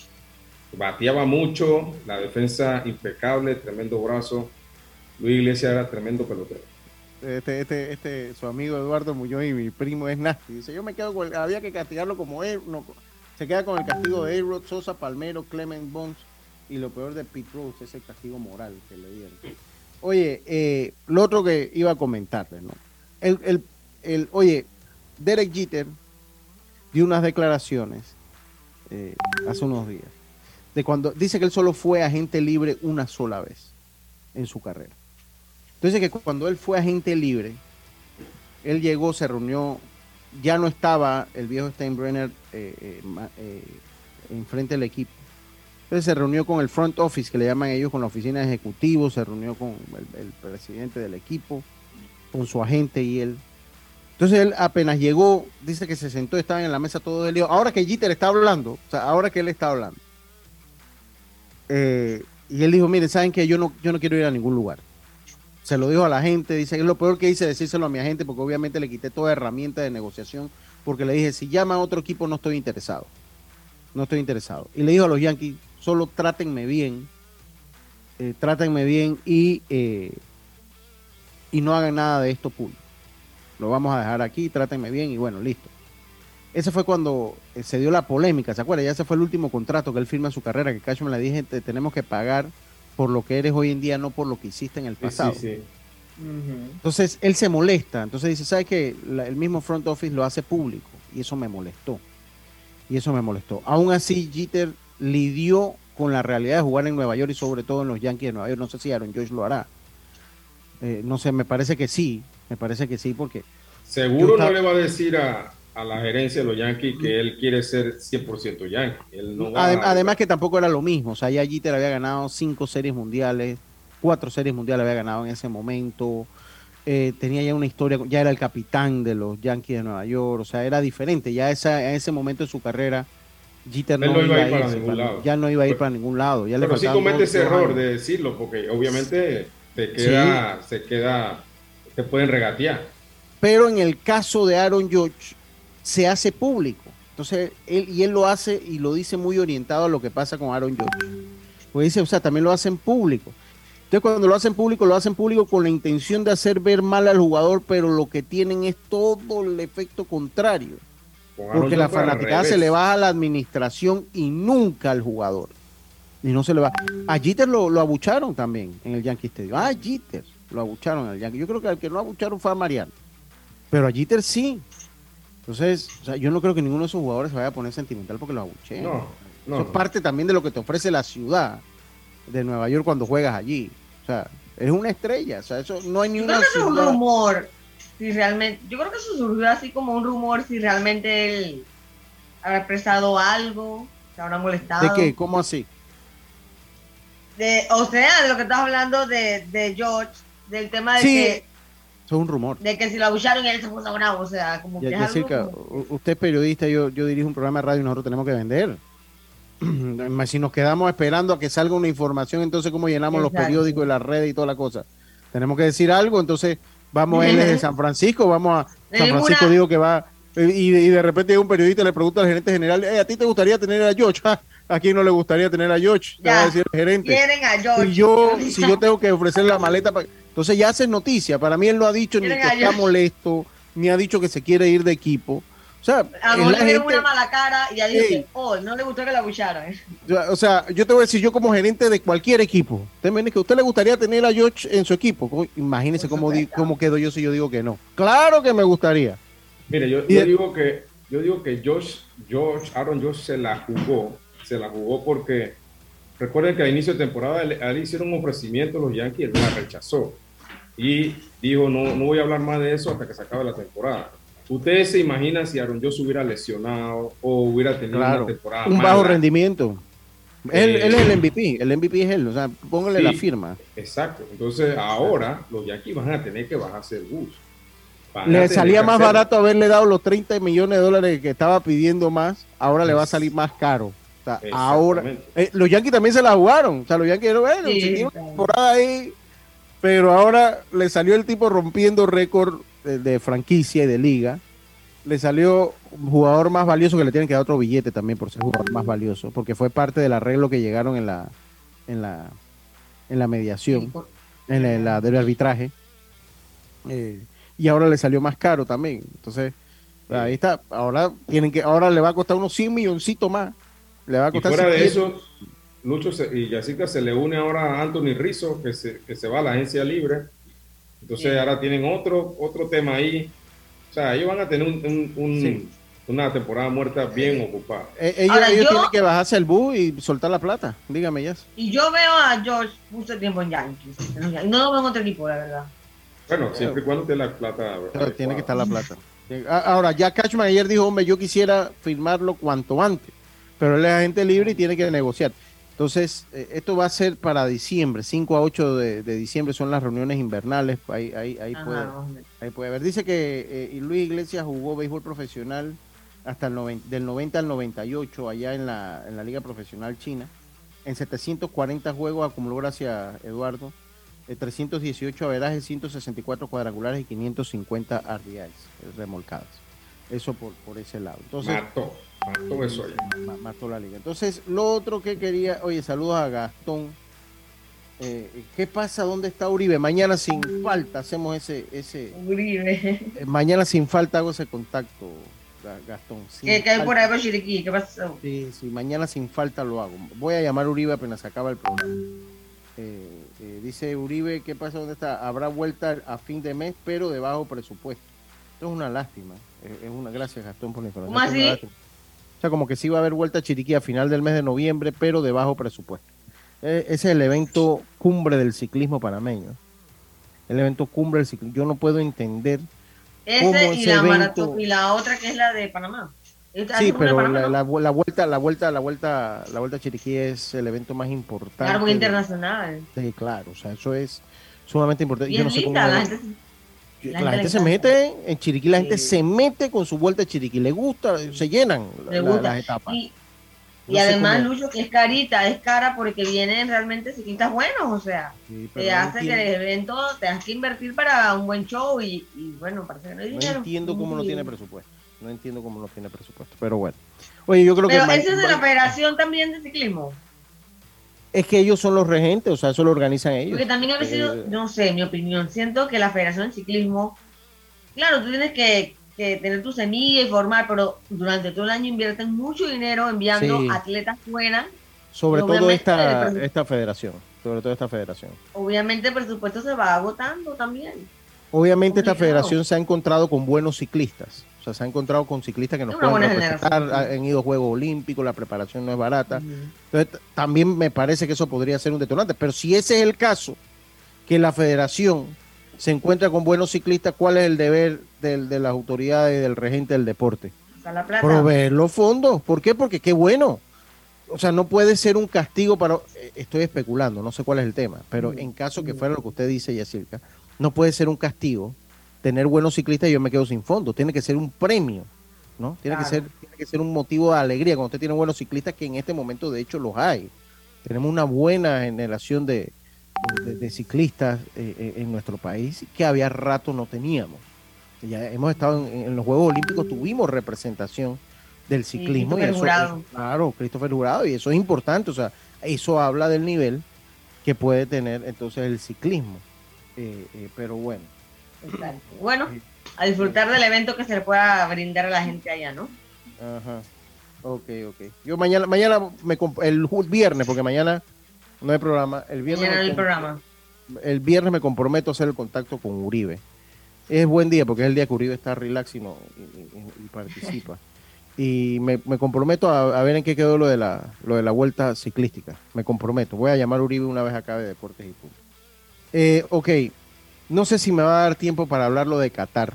bateaba mucho, la defensa impecable, tremendo brazo. Luis Iglesias era tremendo pelotero. Este, este, este, su amigo Eduardo Muñoz y mi primo es nasty. Dice, yo me quedo con, había que castigarlo como él, no, se queda con el castigo de A-Rod, Sosa, Palmero, Clement Bones y lo peor de Pete Rose, ese castigo moral que le dieron. Oye, eh, lo otro que iba a comentarle, ¿no? El, el, el, oye, Derek Jeter dio unas declaraciones eh, hace unos días de cuando dice que él solo fue agente libre una sola vez en su carrera. Entonces que cuando él fue agente libre, él llegó, se reunió, ya no estaba el viejo Steinbrenner eh, eh, eh, enfrente del equipo. Entonces se reunió con el front office, que le llaman ellos, con la oficina de ejecutivos, se reunió con el, presidente del equipo, con su agente y él. Entonces él apenas llegó, dice que se sentó, estaban en la mesa todo el día. Ahora que Jeter está hablando, o sea, ahora que él está hablando, eh, y él dijo, mire, saben que yo no, yo no quiero ir a ningún lugar. Se lo dijo a la gente, dice es lo peor que hice decírselo a mi agente porque obviamente le quité toda herramienta de negociación porque le dije, si llama a otro equipo no estoy interesado. No estoy interesado. Y le dijo a los Yankees, solo trátenme bien, eh, trátenme bien y, eh, y no hagan nada de esto público. Lo vamos a dejar aquí, trátenme bien y bueno, listo. Ese fue cuando eh, se dio la polémica, ¿se acuerda? Ya ese fue el último contrato que él firma en su carrera, que Cashman le dije, te tenemos que pagar por lo que eres hoy en día, no por lo que hiciste en el pasado. Entonces él se molesta, entonces dice, ¿sabes qué? el mismo front office lo hace público y eso me molestó. Y eso me molestó. Aún así, Jeter lidió con la realidad de jugar en Nueva York y sobre todo en los Yankees de Nueva York. No sé si Aaron Josh lo hará. Eh, no sé, me parece que sí, me parece que sí, porque... Seguro no le va a decir a, a la gerencia de los Yankees que él quiere ser 100% Yankee. Además que tampoco era lo mismo, o sea, ya Jeter había ganado cinco series mundiales, cuatro series mundiales había ganado en ese momento, eh, tenía ya una historia, ya era el capitán de los Yankees de Nueva York, o sea, era diferente, ya esa, en ese momento de su carrera Jeter no, iba, a ir para, ningún lado. Ya no iba a ir para ningún lado. Ya pero sí comete ese error de decirlo, porque obviamente te queda, se queda, te pueden regatear. Pero en el caso de Aaron George, se hace público. Entonces, él, y él lo hace y lo dice muy orientado a lo que pasa con Aaron George. Pues dice, o sea, también lo hacen público. Entonces, cuando lo hacen público, lo hacen público con la intención de hacer ver mal al jugador, pero lo que tienen es todo el efecto contrario. Porque la fanaticada se le va a la administración y nunca al jugador. Y no se le va. A Jeter lo, lo abucharon también en el Yankee Stadium. Ah, Jeter lo abucharon en el Yankee. Yo creo que al que no abucharon fue a Mariano. Pero a Jeter sí. Entonces, o sea, yo no creo que ninguno de esos jugadores se vaya a poner sentimental porque lo abucheen. No, no, Eso es parte también de lo que te ofrece la ciudad de Nueva York cuando juegas allí. O sea, es una estrella. O sea, eso no hay ni una. Creo que es un rumor. Si realmente, yo creo que eso surgió así como un rumor si realmente él habrá expresado algo, se habrá molestado. ¿De qué? ¿Cómo así? De, o sea, de lo que estás hablando de, de George, del tema de que es un rumor. De que si lo abusaron él se puso bravo, o sea, como que Usted es periodista, yo, yo dirijo un programa de radio y nosotros tenemos que vender. <clears throat> si nos quedamos esperando a que salga una información, entonces cómo llenamos los periódicos y las redes y toda la cosa. Tenemos que decir algo, entonces vamos a él de San Francisco, vamos a San Francisco, digo que va, y, de repente un periodista le pregunta al gerente general, ¿a ti te gustaría tener a George? <laughs> ¿A quién no le gustaría tener a George? va a decir el gerente. Y yo, <laughs> si yo tengo que ofrecer la maleta para entonces ya hace noticia. Para mí él no ha dicho ni que está molesto, ni ha dicho que se quiere ir de equipo. O sea, a lo le dieron una mala cara y ya dice, oh, no le gustó que la abucharan. <laughs> O sea, yo te voy a decir, yo como gerente de cualquier equipo, usted me dice que a usted le gustaría tener a George en su equipo. Imagínese cómo, cómo quedo yo si yo digo que no. Claro que me gustaría. Mire, yo, digo que yo digo que George, George, Aaron George se la jugó, se la jugó porque recuerden que a inicio de temporada le, le hicieron un ofrecimiento los Yankees y él la rechazó y dijo, no, no voy a hablar más de eso hasta que se acabe la temporada. ¿Ustedes se imaginan si Aaron Josh hubiera lesionado o hubiera tenido una temporada Un bajo rendimiento. Él, él, es el MVP, el MVP es él, o sea, póngale la firma. Exacto, entonces ahora los Yankees van a tener que bajarse el bus. Le salía más barato haberle dado los 30 millones de dólares que estaba pidiendo más, ahora le va a salir más caro. O sea, ahora, eh, los Yankees también se la jugaron, o sea, los Yankees, bueno, una temporada ahí pero ahora le salió el tipo rompiendo récord de, franquicia y de liga. Le salió un jugador más valioso que le tienen que dar otro billete también por ser jugador más valioso, porque fue parte del arreglo que llegaron en la en la en la mediación, en la, del arbitraje. Eh, y ahora le salió más caro también. Entonces, ahí está. Ahora tienen que ahora le va a costar unos 100 milloncitos más. Le va a costar y fuera de eso, Lucho y Yacica se le une ahora a Anthony Rizzo, que se, que se va a la agencia libre. Entonces ahora tienen otro, otro tema ahí. O sea, ellos van a tener un, una temporada muerta bien ocupada. Eh, ellos, tienen que bajarse el bus y soltar la plata. Dígame, ya. Y yo veo a George mucho tiempo en Yankees. No lo veo en otro equipo, la verdad. Bueno, siempre y cuando esté la plata. Pero tiene que estar la plata. Ahora, ya Cashman ayer dijo, hombre, yo quisiera firmarlo cuanto antes. Pero él es agente libre y tiene que negociar. Entonces, eh, esto va a ser para diciembre, 5 a 8 de, diciembre son las reuniones invernales, ahí, ahí, ahí, puede, ahí puede ver. Dice que eh, Luis Iglesias jugó béisbol profesional hasta el del 90 al 98 allá en la, en la Liga Profesional China. En 740 juegos acumuló gracias Eduardo 318 averajes, 164 cuadrangulares y 550 RBIs eh, remolcadas. Eso por, por ese lado. Entonces, mató eso Mató la liga. Entonces, lo otro que quería, oye, saludos a Gastón. Eh, ¿Qué pasa? ¿Dónde está Uribe? Mañana sin falta hacemos ese... ese Uribe. Eh, mañana sin falta hago ese contacto, Gastón. ¿Qué, hay por ahí Chiriquí? ¿Qué pasa? Sí, sí, mañana sin falta lo hago. Voy a llamar a Uribe apenas acaba el programa. Eh, dice Uribe, ¿qué pasa? ¿Dónde está? Habrá vuelta a fin de mes, pero de bajo presupuesto. Esto es una lástima. Es una gracias, Gastón, por la información. O sea, como que sí va a haber vuelta a Chiriquí a final del mes de noviembre, pero de bajo presupuesto. E, ese es el evento cumbre del ciclismo panameño. El evento cumbre del ciclismo. Yo no puedo entender. Ese, y, la y la otra que es la de Panamá. Sí, pero la, vuelta, la vuelta, la vuelta, la vuelta a Chiriquí es el evento más importante. Claro, internacional. Sí, claro, o sea, eso es sumamente importante. Yo no sé cómo la gente, se mete en Chiriquí, la gente se mete con su vuelta a Chiriquí, le gusta, se llenan las etapas. Y, además, Lucho, que es carita, es cara porque vienen realmente ciclistas buenos, o sea, te hace que el evento te has que invertir para un buen show y, bueno, parece que no hay dinero. No entiendo cómo no tiene presupuesto. No entiendo cómo no tiene presupuesto, pero bueno. Oye, yo creo pero que. eso es de la Federación también de Ciclismo. Es que ellos son los regentes, o sea, eso lo organizan ellos. Porque también ha sido, eh, no sé, mi opinión, siento que la Federación de Ciclismo, claro, tú tienes que, tener tu semilla y formar, pero durante todo el año invierten mucho dinero enviando atletas fuera. Sobre todo esta, esta federación, sobre todo esta federación. Obviamente el presupuesto se va agotando también. Obviamente esta federación se ha encontrado con buenos ciclistas o sea, se ha encontrado con ciclistas que nos pueden representar, han ido a Juegos Olímpicos, la preparación no es barata. Entonces, también me parece que eso podría ser un detonante. Pero si ese es el caso, que la federación se encuentra con buenos ciclistas, ¿cuál es el deber de las autoridades y del regente del deporte? Proveer los fondos. ¿Por qué? Porque qué bueno. O sea, no puede ser un castigo para... Eh, estoy especulando, no sé cuál es el tema, pero en caso que fuera lo que usted dice, Yacirca, no puede ser un castigo tener buenos ciclistas y yo me quedo sin fondo. Tiene que ser un premio, ¿no? Tiene, que ser, tiene que ser un motivo de alegría cuando usted tiene buenos ciclistas, que en este momento de hecho los hay. Tenemos una buena generación de, de, ciclistas eh, eh, en nuestro país que había rato no teníamos. Ya hemos estado en, los Juegos Olímpicos, tuvimos representación del ciclismo. y eso, claro, Christopher Jurado, y eso es importante, o sea, eso habla del nivel que puede tener entonces el ciclismo. Eh, pero bueno, bueno, a disfrutar del evento que se le pueda brindar a la gente allá, ¿no? Ajá. Ok, ok. Yo mañana, mañana me el viernes, porque mañana no hay programa. El viernes mañana no hay programa. El viernes me comprometo a hacer el contacto con Uribe. Es buen día porque es el día que Uribe está relax y, no, y, participa. <laughs> y me, comprometo a, ver en qué quedó lo de, la, lo de la vuelta ciclística. Me comprometo. Voy a llamar a Uribe una vez acá de Deportes y Punto. Eh, ok, no sé si me va a dar tiempo para hablarlo de Qatar.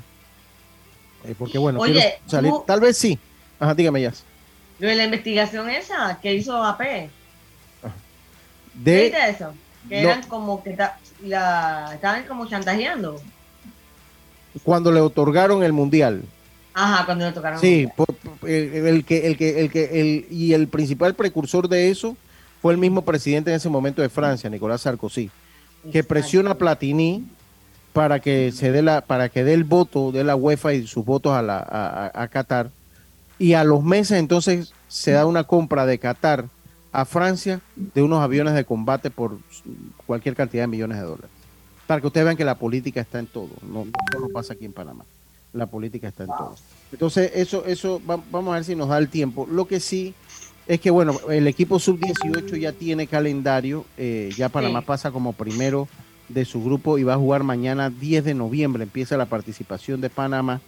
Eh, porque bueno, Oye, salir. Tal vez sí. Ajá, dígame ya. Lo de la investigación esa que hizo AP. De, ¿Qué eso? Que eran como que la, estaban como chantajeando. Cuando le otorgaron el mundial. Ajá, cuando le otorgaron. Sí, el, el, que, el que, el que, el, y el principal precursor de eso fue el mismo presidente en ese momento de Francia, Nicolás Sarkozy, que presiona a Platini para que se dé la, para que dé el voto de la UEFA y sus votos a, la, a, Qatar. Y a los meses entonces se da una compra de Qatar a Francia de unos aviones de combate por cualquier cantidad de millones de dólares. Para que ustedes vean que la política está en todo, no, no pasa aquí en Panamá. La política está en todo. Entonces, eso, eso vamos a ver si nos da el tiempo. Lo que sí es que, bueno, el equipo sub-18 ya tiene calendario, eh, ya Panamá pasa como primero de su grupo y va a jugar mañana 10 de noviembre. Empieza la participación de Panamá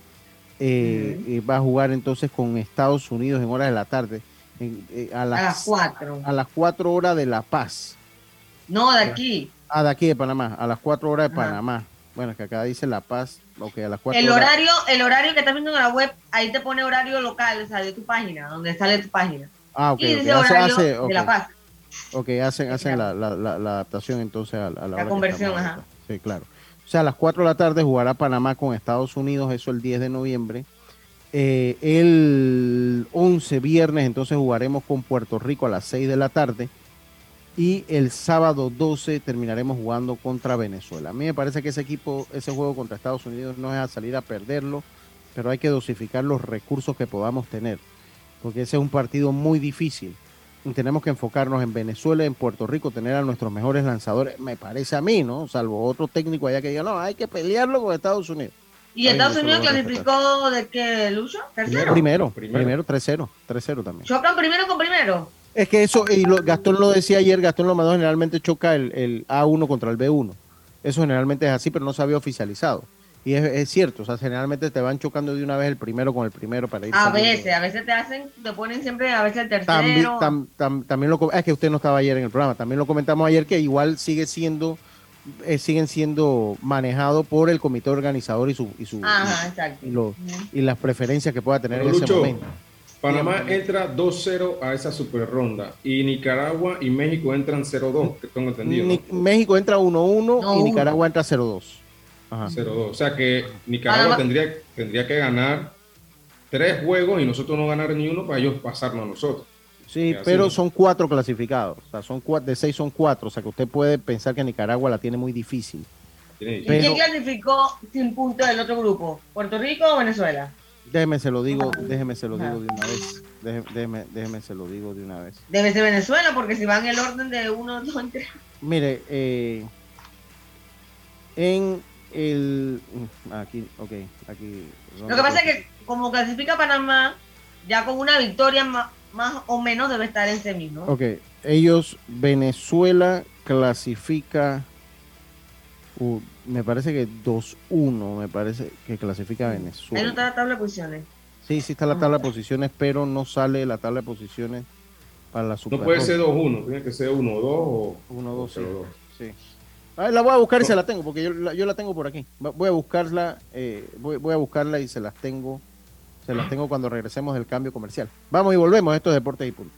eh, va a jugar entonces con Estados Unidos en horas de la tarde. a, las, 4. A las 4 horas de La Paz. No, de aquí. Ah, de aquí de Panamá, a las 4 horas de Panamá. Bueno, que acá dice La Paz, ok, a las 4 el horario, El horario que estás viendo en la web, ahí te pone horario local, o sea, de tu página, donde sale tu página. Ah, ok. Y dice horario de La Paz. Ok, hacen, hacen la, la, la, adaptación entonces a, la, la conversión, ajá. Sí, claro. O sea, a las 4 de la tarde jugará Panamá con Estados Unidos, eso el 10 de noviembre. Eh, el 11 viernes entonces jugaremos con Puerto Rico a las 6 de la tarde y el sábado 12 terminaremos jugando contra Venezuela. A mí me parece que ese equipo, ese juego contra Estados Unidos no es a salir a perderlo, pero hay que dosificar los recursos que podamos tener, porque ese es un partido muy difícil. Tenemos que enfocarnos en Venezuela, en Puerto Rico, tener a nuestros mejores lanzadores, me parece a mí, ¿no? Salvo otro técnico allá que diga, no, hay que pelearlo con Estados Unidos. ¿Y Estados Unidos clasificó de qué, Lucho? ¿Tercero? Primero, primero, 3-0, 3-0 también. ¿Chocan primero con primero? Es que eso, y Gastón lo decía ayer, Gastón Lomado generalmente choca el, A1 contra el B1. Eso generalmente es así, pero no se había oficializado. Y es, cierto, o sea, generalmente te van chocando de una vez el primero con el primero para ir. A veces, a veces te hacen, te ponen siempre a veces el tercero. También, también lo es que usted no estaba ayer en el programa, también lo comentamos ayer que igual sigue siendo, eh, siguen siendo manejados por el comité organizador y su, y su y, las preferencias que pueda tener en ese momento. Panamá entra 2-0 a esa super ronda y Nicaragua y México entran 0-2, que tengo entendido. México entra 1-1 y Nicaragua entra 0-2. 0-2. O sea que Nicaragua tendría, tendría que ganar tres juegos y nosotros no ganar ni uno para ellos pasarnos a nosotros. Sí, pero son cuatro clasificados. O sea, son cuatro, de seis son cuatro. O sea que usted puede pensar que Nicaragua la tiene muy difícil. ¿Y quién clasificó sin puntos del otro grupo? ¿Puerto Rico o Venezuela? Déjeme se lo digo, déjeme se lo digo de una vez. Déjeme, déjeme, se lo digo de una vez. Debe ser Venezuela, porque si van en el orden de uno, dos, tres. Mire, eh, en el. Aquí, ok, aquí. Lo que pasa es que, como clasifica Panamá, ya con una victoria más, más o menos debe estar en semi, ¿no? Ok, ellos, Venezuela clasifica me parece que 2-1, me parece que clasifica a Venezuela. Ahí no está la tabla de posiciones. Sí, sí está la tabla de posiciones, pero no sale la tabla de posiciones para la Super No puede ser 2-1, tiene que ser 1-2 o 1-2. Sí. La voy a buscar y se la tengo, porque yo la, yo la tengo por aquí. Voy a buscarla, eh, voy, a buscarla y se las tengo, se las tengo cuando regresemos del cambio comercial. Vamos y volvemos, esto es Deportes y Punto.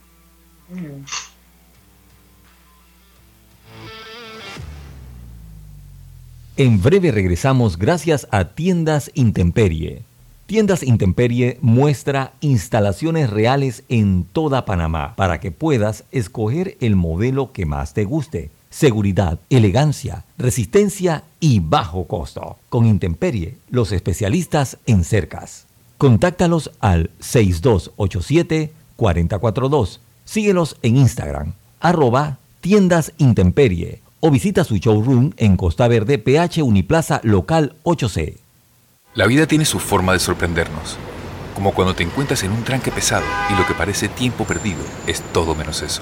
En breve regresamos gracias a Tiendas Intemperie. Tiendas Intemperie muestra instalaciones reales en toda Panamá para que puedas escoger el modelo que más te guste. Seguridad, elegancia, resistencia y bajo costo. Con Intemperie, los especialistas en cercas. Contáctalos al 6287-442. Síguelos en Instagram, arroba tiendas Intemperie o visita su showroom en Costa Verde, PH Uniplaza Local 8C. La vida tiene su forma de sorprendernos, como cuando te encuentras en un tranque pesado y lo que parece tiempo perdido es todo menos eso.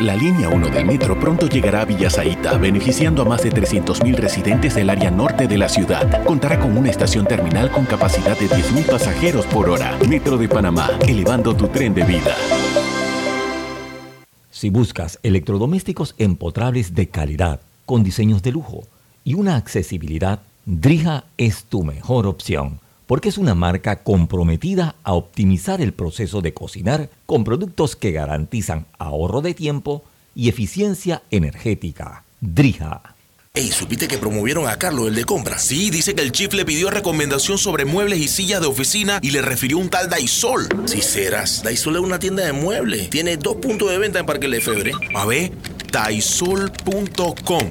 La línea 1 del metro pronto llegará a Villasaita, beneficiando a más de 300.000 residentes del área norte de la ciudad. Contará con una estación terminal con capacidad de 10.000 pasajeros por hora. Metro de Panamá, elevando tu tren de vida. Si buscas electrodomésticos empotrables de calidad, con diseños de lujo y una accesibilidad, Drija es tu mejor opción, porque es una marca comprometida a optimizar el proceso de cocinar con productos que garantizan ahorro de tiempo y eficiencia energética. Drija. Ey, ¿supiste que promovieron a Carlos, el de compra? Sí, dice que el chief le pidió recomendación sobre muebles y sillas de oficina y le refirió un tal Daisol. Si serás, Daisol es una tienda de muebles. Tiene dos puntos de venta en Parque Lefebvre. A ver, daisol.com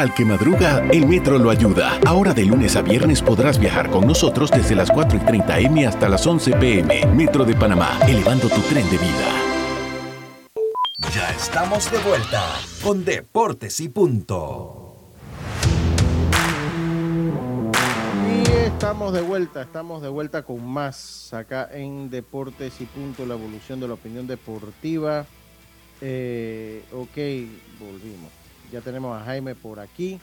Al que madruga, el metro lo ayuda. Ahora de lunes a viernes podrás viajar con nosotros desde las 4 y 30 M hasta las 11 PM. Metro de Panamá, elevando tu tren de vida. Ya estamos de vuelta con Deportes y Punto. Y estamos de vuelta, estamos de vuelta con más acá en Deportes y Punto, la evolución de la opinión deportiva. Eh, ok, volvimos ya tenemos a Jaime por aquí.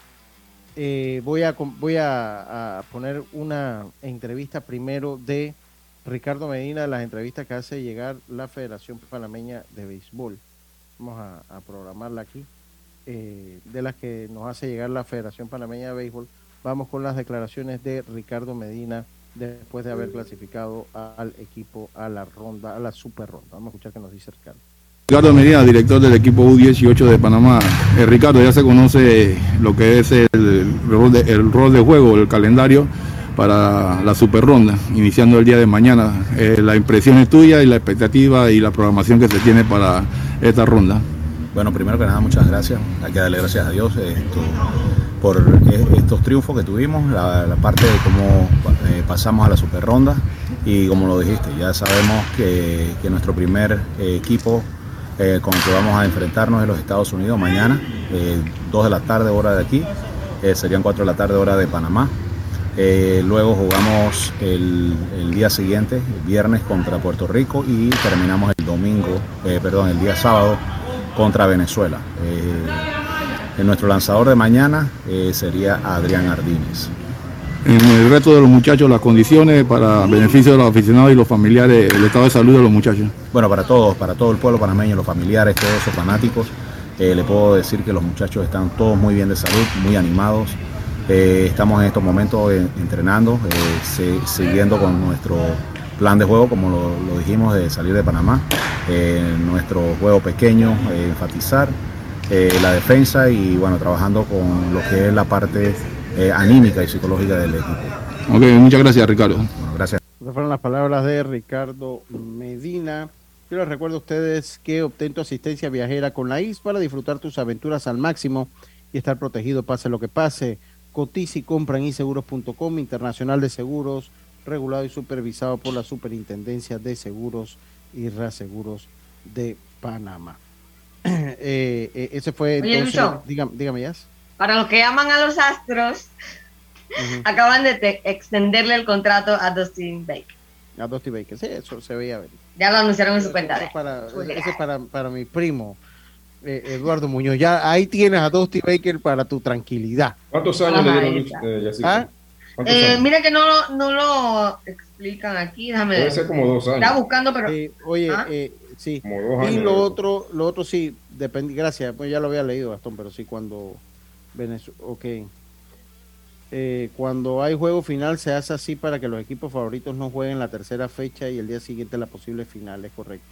Eh, voy a, voy a, poner una entrevista primero de Ricardo Medina, las entrevistas que hace llegar la Federación Panameña de Béisbol. Vamos a, programarla aquí. Eh, de las que nos hace llegar la Federación Panameña de Béisbol. Vamos con las declaraciones de Ricardo Medina después de haber clasificado al equipo a la ronda, a la super ronda. Vamos a escuchar qué nos dice Ricardo. Ricardo Medina, director del equipo U18 de Panamá. Eh, Ricardo, ya se conoce lo que es el, rol de, juego, el calendario para la super ronda, iniciando el día de mañana. Eh, la impresión es tuya y la expectativa y la programación que se tiene para esta ronda. Bueno, primero que nada, muchas gracias. Hay que darle gracias a Dios por estos triunfos que tuvimos, la, parte de cómo eh, pasamos a la super ronda y como lo dijiste, ya sabemos que nuestro primer equipo eh, con el que vamos a enfrentarnos en los Estados Unidos mañana, eh, 2 de la tarde hora de aquí, eh, serían 4 de la tarde hora de Panamá. Eh, luego jugamos el, día siguiente, el viernes contra Puerto Rico y terminamos el domingo, perdón, el día sábado contra Venezuela. nuestro lanzador de mañana sería Adrián Ardínez en el resto de los muchachos las condiciones para beneficio de los aficionados y los familiares, el estado de salud de los muchachos? Bueno, para todos, para todo el pueblo panameño, los familiares, todos esos fanáticos, eh, le puedo decir que los muchachos están todos muy bien de salud, muy animados. Eh, estamos en estos momentos eh, entrenando, siguiendo con nuestro plan de juego, como lo, dijimos, de salir de Panamá. nuestro juego pequeño, enfatizar la defensa y bueno, trabajando con lo que es la parte eh, anímica y psicológica del equipo. Ok, muchas gracias Ricardo. gracias. Estas fueron las palabras de Ricardo Medina. Yo les recuerdo a ustedes que obtén tu asistencia viajera con la IS para disfrutar tus aventuras al máximo y estar protegido pase lo que pase. Cotiza y compra en iseguros.com, internacional de seguros, regulado y supervisado por la Superintendencia de Seguros y Reaseguros de Panamá. <clears throat> Eh, eh, ese fue entonces, dígame, dígame, ya. Para los que aman a los Astros, acaban de extenderle el contrato a Dustin Baker. A Dustin Baker, sí, eso se veía venir. Ya lo anunciaron en su cuenta. Ese, para, ese es para, para mi primo. Eh, Eduardo Muñoz, ya ahí tienes a Dusty Baker para tu tranquilidad. ¿Cuántos años le dieron eh, ¿Ah? eh, mira que no, no lo explican aquí, déjame Puede ser como dos años. Está buscando, pero. oye, ¿Ah? eh, sí. Como dos años. Y lo otro, lo otro sí, depende, gracias, pues ya lo había leído, Gastón, pero sí, cuando Venezuela, ok. Eh, cuando hay juego final se hace así para que los equipos favoritos no jueguen la tercera fecha y el día siguiente la posible final, es correcto.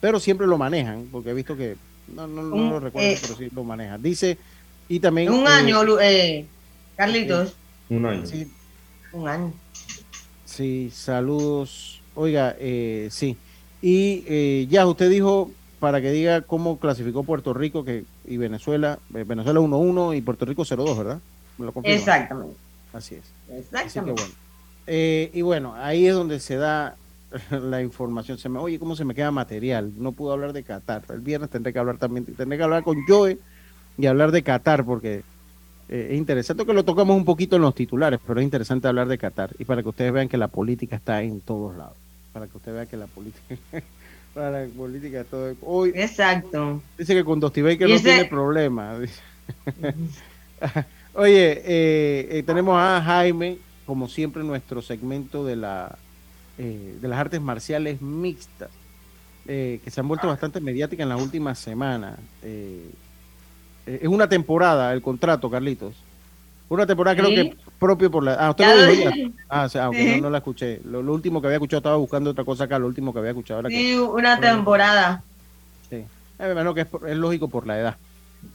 Pero siempre lo manejan, porque he visto que, no, no, no lo recuerdo, eh, pero sí lo manejan. Dice, y también... Un año, eh, Carlitos. un año. Sí. Un año. Sí, saludos. Oiga, sí. Y ya, usted dijo para que diga cómo clasificó Puerto Rico que, y Venezuela. Eh, Venezuela 1-1 y Puerto Rico 0-2, ¿verdad? Exactamente. Así es. Exactamente. bueno. Eh, y bueno, ahí es donde se da <laughs> la información. Se me, oye, ¿cómo se me queda material? No puedo hablar de Qatar. El viernes tendré que hablar también, tendré que hablar con Joe y hablar de Qatar porque eh, es interesante que lo tocamos un poquito en los titulares, pero es interesante hablar de Qatar y para que ustedes vean que la política está en todos lados. Para que ustedes vean que la política <laughs> para la política todo. Hoy, Exacto. Dice que con Dosti Baker no tiene problema. <laughs> Oye, eh, eh, tenemos a Jaime, como siempre, nuestro segmento de, la, eh, de las artes marciales mixtas, que se han vuelto bastante mediáticas en las últimas semanas. es una temporada el contrato, Carlitos. Una temporada creo que propio por la Ah, usted lo dijo ya. Ah, o sea, aunque no, la escuché. Lo, último que había escuchado, estaba buscando otra cosa acá, lo último que había escuchado era Sí, una temporada. Sí. Me imagino que es, lógico por la edad.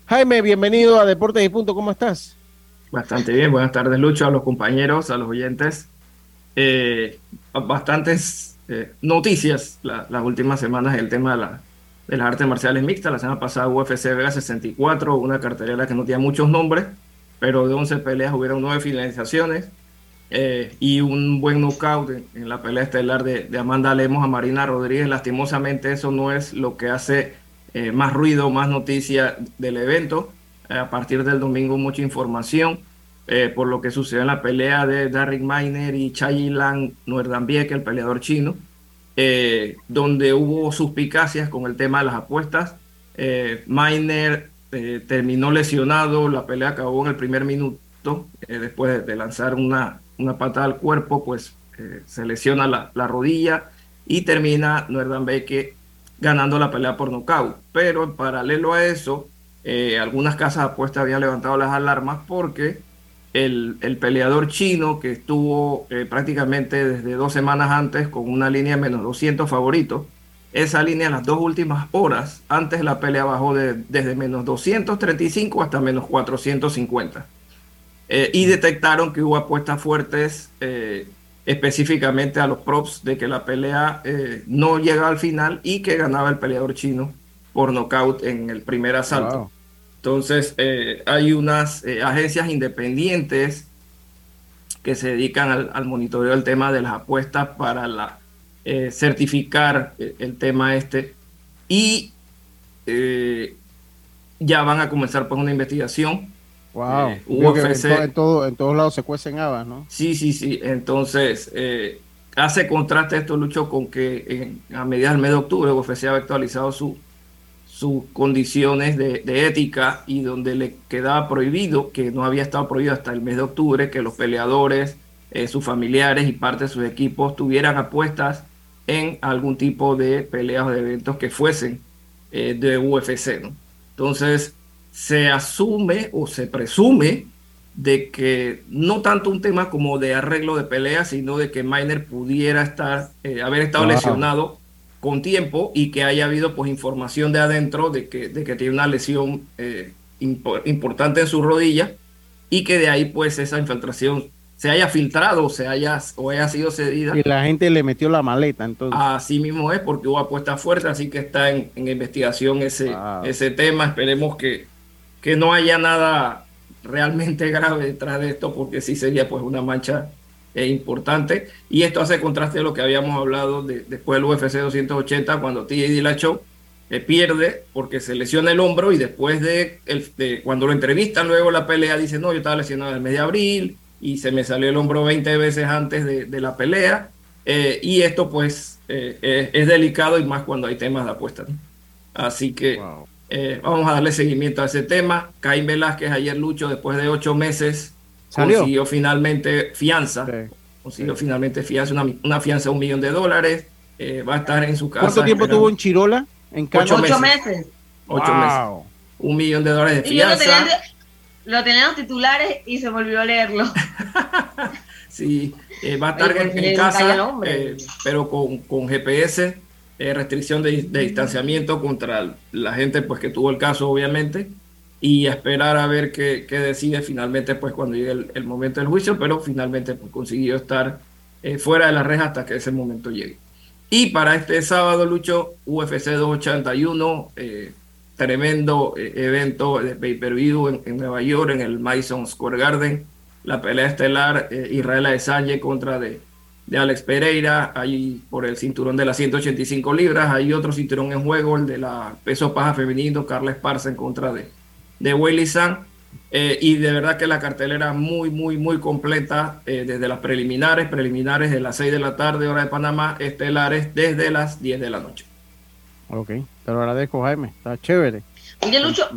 Jaime, bienvenido a Deportes y Punto, ¿cómo estás? Bastante bien, buenas tardes Lucho, a los compañeros, a los oyentes. Eh, bastantes eh, noticias las últimas semanas el tema de, la, de las artes marciales mixtas. La semana pasada UFC Vega 64, una cartelera que no tenía muchos nombres, pero de 11 peleas hubieron 9 finalizaciones eh, y un buen knockout en, la pelea estelar de, de, Amanda Lemos a Marina Rodríguez. Lastimosamente eso no es lo que hace eh, más ruido, más noticia del evento. Eh, a partir del domingo mucha información por lo que sucedió en la pelea de Derrick Miner y Chai Lan Nuerdambiek, el peleador chino, donde hubo suspicacias con el tema de las apuestas. Miner este, terminó lesionado, la pelea acabó en el primer minuto, eh, después de, lanzar una, una al cuerpo, pues eh, se lesiona la, la, rodilla y termina Nuerdan Beke ganando la pelea por nocaut. Pero en paralelo a eso, eh, algunas casas de apuestas habían levantado las alarmas porque el, el peleador chino que estuvo prácticamente desde dos semanas antes con una línea menos 200 favoritos, esa línea en las dos últimas horas. Antes la pelea bajó de, desde menos 235 hasta menos 450. Eh, y detectaron que hubo apuestas fuertes eh, específicamente a los props de que la pelea eh, no llegaba al final y que ganaba el peleador chino por nocaut en el primer asalto. Entonces, hay unas agencias independientes que se dedican al, al monitoreo del tema de las apuestas para la eh, certificar eh, el tema este y eh, ya van a comenzar por una investigación. Wow. en, todo, en, todos lados se cuecen habas, ¿no? Sí, sí, sí. Entonces, hace contraste esto, Lucho, con que a mediados del mes de octubre UFC ha actualizado su, sus condiciones de, de, ética y donde le quedaba prohibido, que no había estado prohibido hasta el mes de octubre, que los peleadores, sus familiares y parte de sus equipos tuvieran apuestas en algún tipo de peleas o de eventos que fuesen eh, de UFC. ¿no? Entonces, se asume o se presume de que no tanto un tema como de arreglo de peleas, sino de que Miner pudiera estar, eh, haber estado lesionado con tiempo y que haya habido pues información de adentro de que, de que tiene una lesión eh, importante en su rodilla y que de ahí pues esa infiltración se haya filtrado o se haya, o haya sido cedida. Y la gente le metió la maleta, entonces. Así mismo es, porque hubo apuesta fuerte, así que está en, investigación ese, ese tema. Esperemos que, que no haya nada realmente <laughs> grave detrás de esto, porque sí sería pues una mancha eh, importante. Y esto hace contraste a lo que habíamos hablado de, después del UFC 280, cuando T.J. Dillashaw eh, pierde porque se lesiona el hombro y después de, el, de, cuando lo entrevistan luego la pelea, dice, no, yo estaba lesionado en el mes de abril, y se me salió el hombro 20 veces antes de, la pelea. Eh, y esto pues eh, es, delicado y más cuando hay temas de apuestas. Así que eh, vamos a darle seguimiento a ese tema. Caín Velázquez ayer Lucho después de ocho meses consiguió finalmente fianza. Consiguió finalmente fianza, una, fianza de un millón de dólares. va a estar en su casa. ¿Cuánto tiempo tuvo en Chirola? En ocho, meses. Ocho meses. Un millón de dólares de fianza lo teníamos titulares y se volvió a leerlo. <laughs> sí, eh, va a estar en, casa, eh, pero con, con GPS, eh, restricción de, distanciamiento contra la gente pues que tuvo el caso, obviamente, y esperar a ver qué, qué decide finalmente pues cuando llegue el, momento del juicio, pero finalmente pues, consiguió estar fuera de la reja hasta que ese momento llegue. Y para este sábado, Lucho, UFC 281, eh, tremendo eh, evento de pay-per-view en, Nueva York, en el Madison Square Garden. La pelea estelar eh, Israel Adesanya contra de, de, Alex Pereira, ahí por el cinturón de las 185 libras. Hay otro cinturón en juego, el de la peso paja femenino, Carla Esparza en contra de, de Willy San. Eh, y de verdad que la cartelera muy, muy, muy completa, desde las preliminares, preliminares de las 6 de la tarde, hora de Panamá, estelares desde las 10 de la noche. Ok, te lo agradezco, Jaime. Está chévere. Oye, Lucho.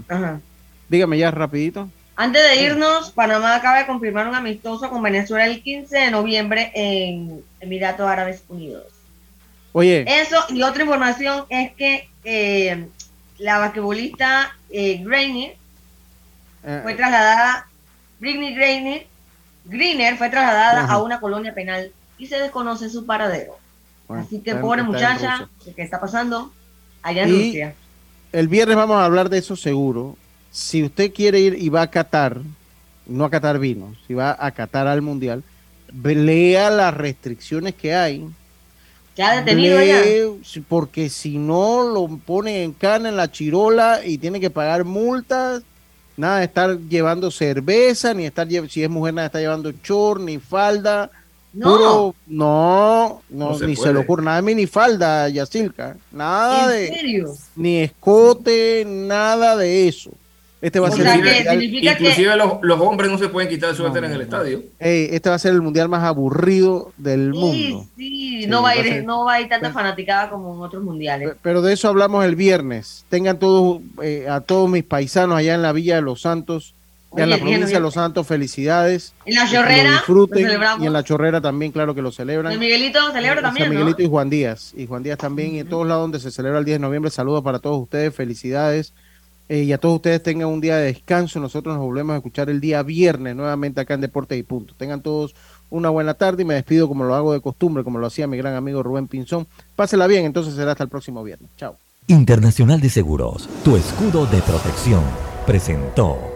Dígame ya rapidito. Antes de irnos, Panamá acaba de confirmar un amistoso con Venezuela el 15 de noviembre en Emiratos Árabes Unidos. Oye. Eso y otra información es que eh, la basquetbolista eh, Grainer eh, fue trasladada, Britney Grainer Greener fue trasladada a una colonia penal y se desconoce su paradero. Así que pobre muchacha, ¿qué está pasando allá en Rusia? El viernes vamos a hablar de eso seguro. Si usted quiere ir y va a Qatar, no a Qatar vino, si va a Qatar al Mundial, lea las restricciones que hay. ¿Ya detenido ya? Porque si no, lo pone en cana en la chirola y tiene que pagar multas. Nada de estar llevando cerveza, ni estar, si es mujer, nada de estar llevando chor, ni falda no. no, no, ni se le ocurre nada de minifalda, Yacilca. Nada de. Ni escote, nada de eso. Este va a ser el Inclusive los, hombres no se pueden quitar el suéter en el estadio. este va a ser el mundial más aburrido del mundo. Sí, no va, a ir, no va a ir tanta fanaticada como en otros mundiales. Pero de eso hablamos el viernes. Tengan todos, eh, a todos mis paisanos allá en la Villa de los Santos en la provincia de Los Santos, felicidades. En la chorrera. disfruten. Y en la chorrera también, claro que lo celebran. El Miguelito celebra también. Miguelito y Juan Díaz. Y Juan Díaz también. Y en todos lados donde se celebra el 10 de noviembre, saludos para todos ustedes, felicidades. Eh, y a todos ustedes tengan un día de descanso. Nosotros nos volvemos a escuchar el día viernes nuevamente acá en Deportes y Punto. Tengan todos una buena tarde y me despido como lo hago de costumbre, como lo hacía mi gran amigo Rubén Pinzón. Pásela bien, entonces será hasta el próximo viernes. Chao. Internacional de Seguros, tu escudo de protección, presentó.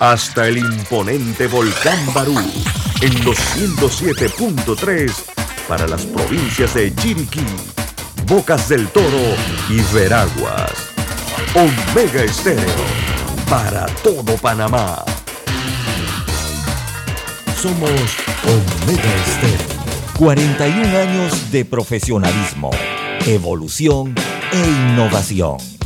hasta el imponente volcán Barú en los 107.3 para las provincias de Chiriquí, Bocas del Toro y Veraguas. Omega Estéreo para todo Panamá. Somos Omega Estéreo. 41 años de profesionalismo, evolución e innovación.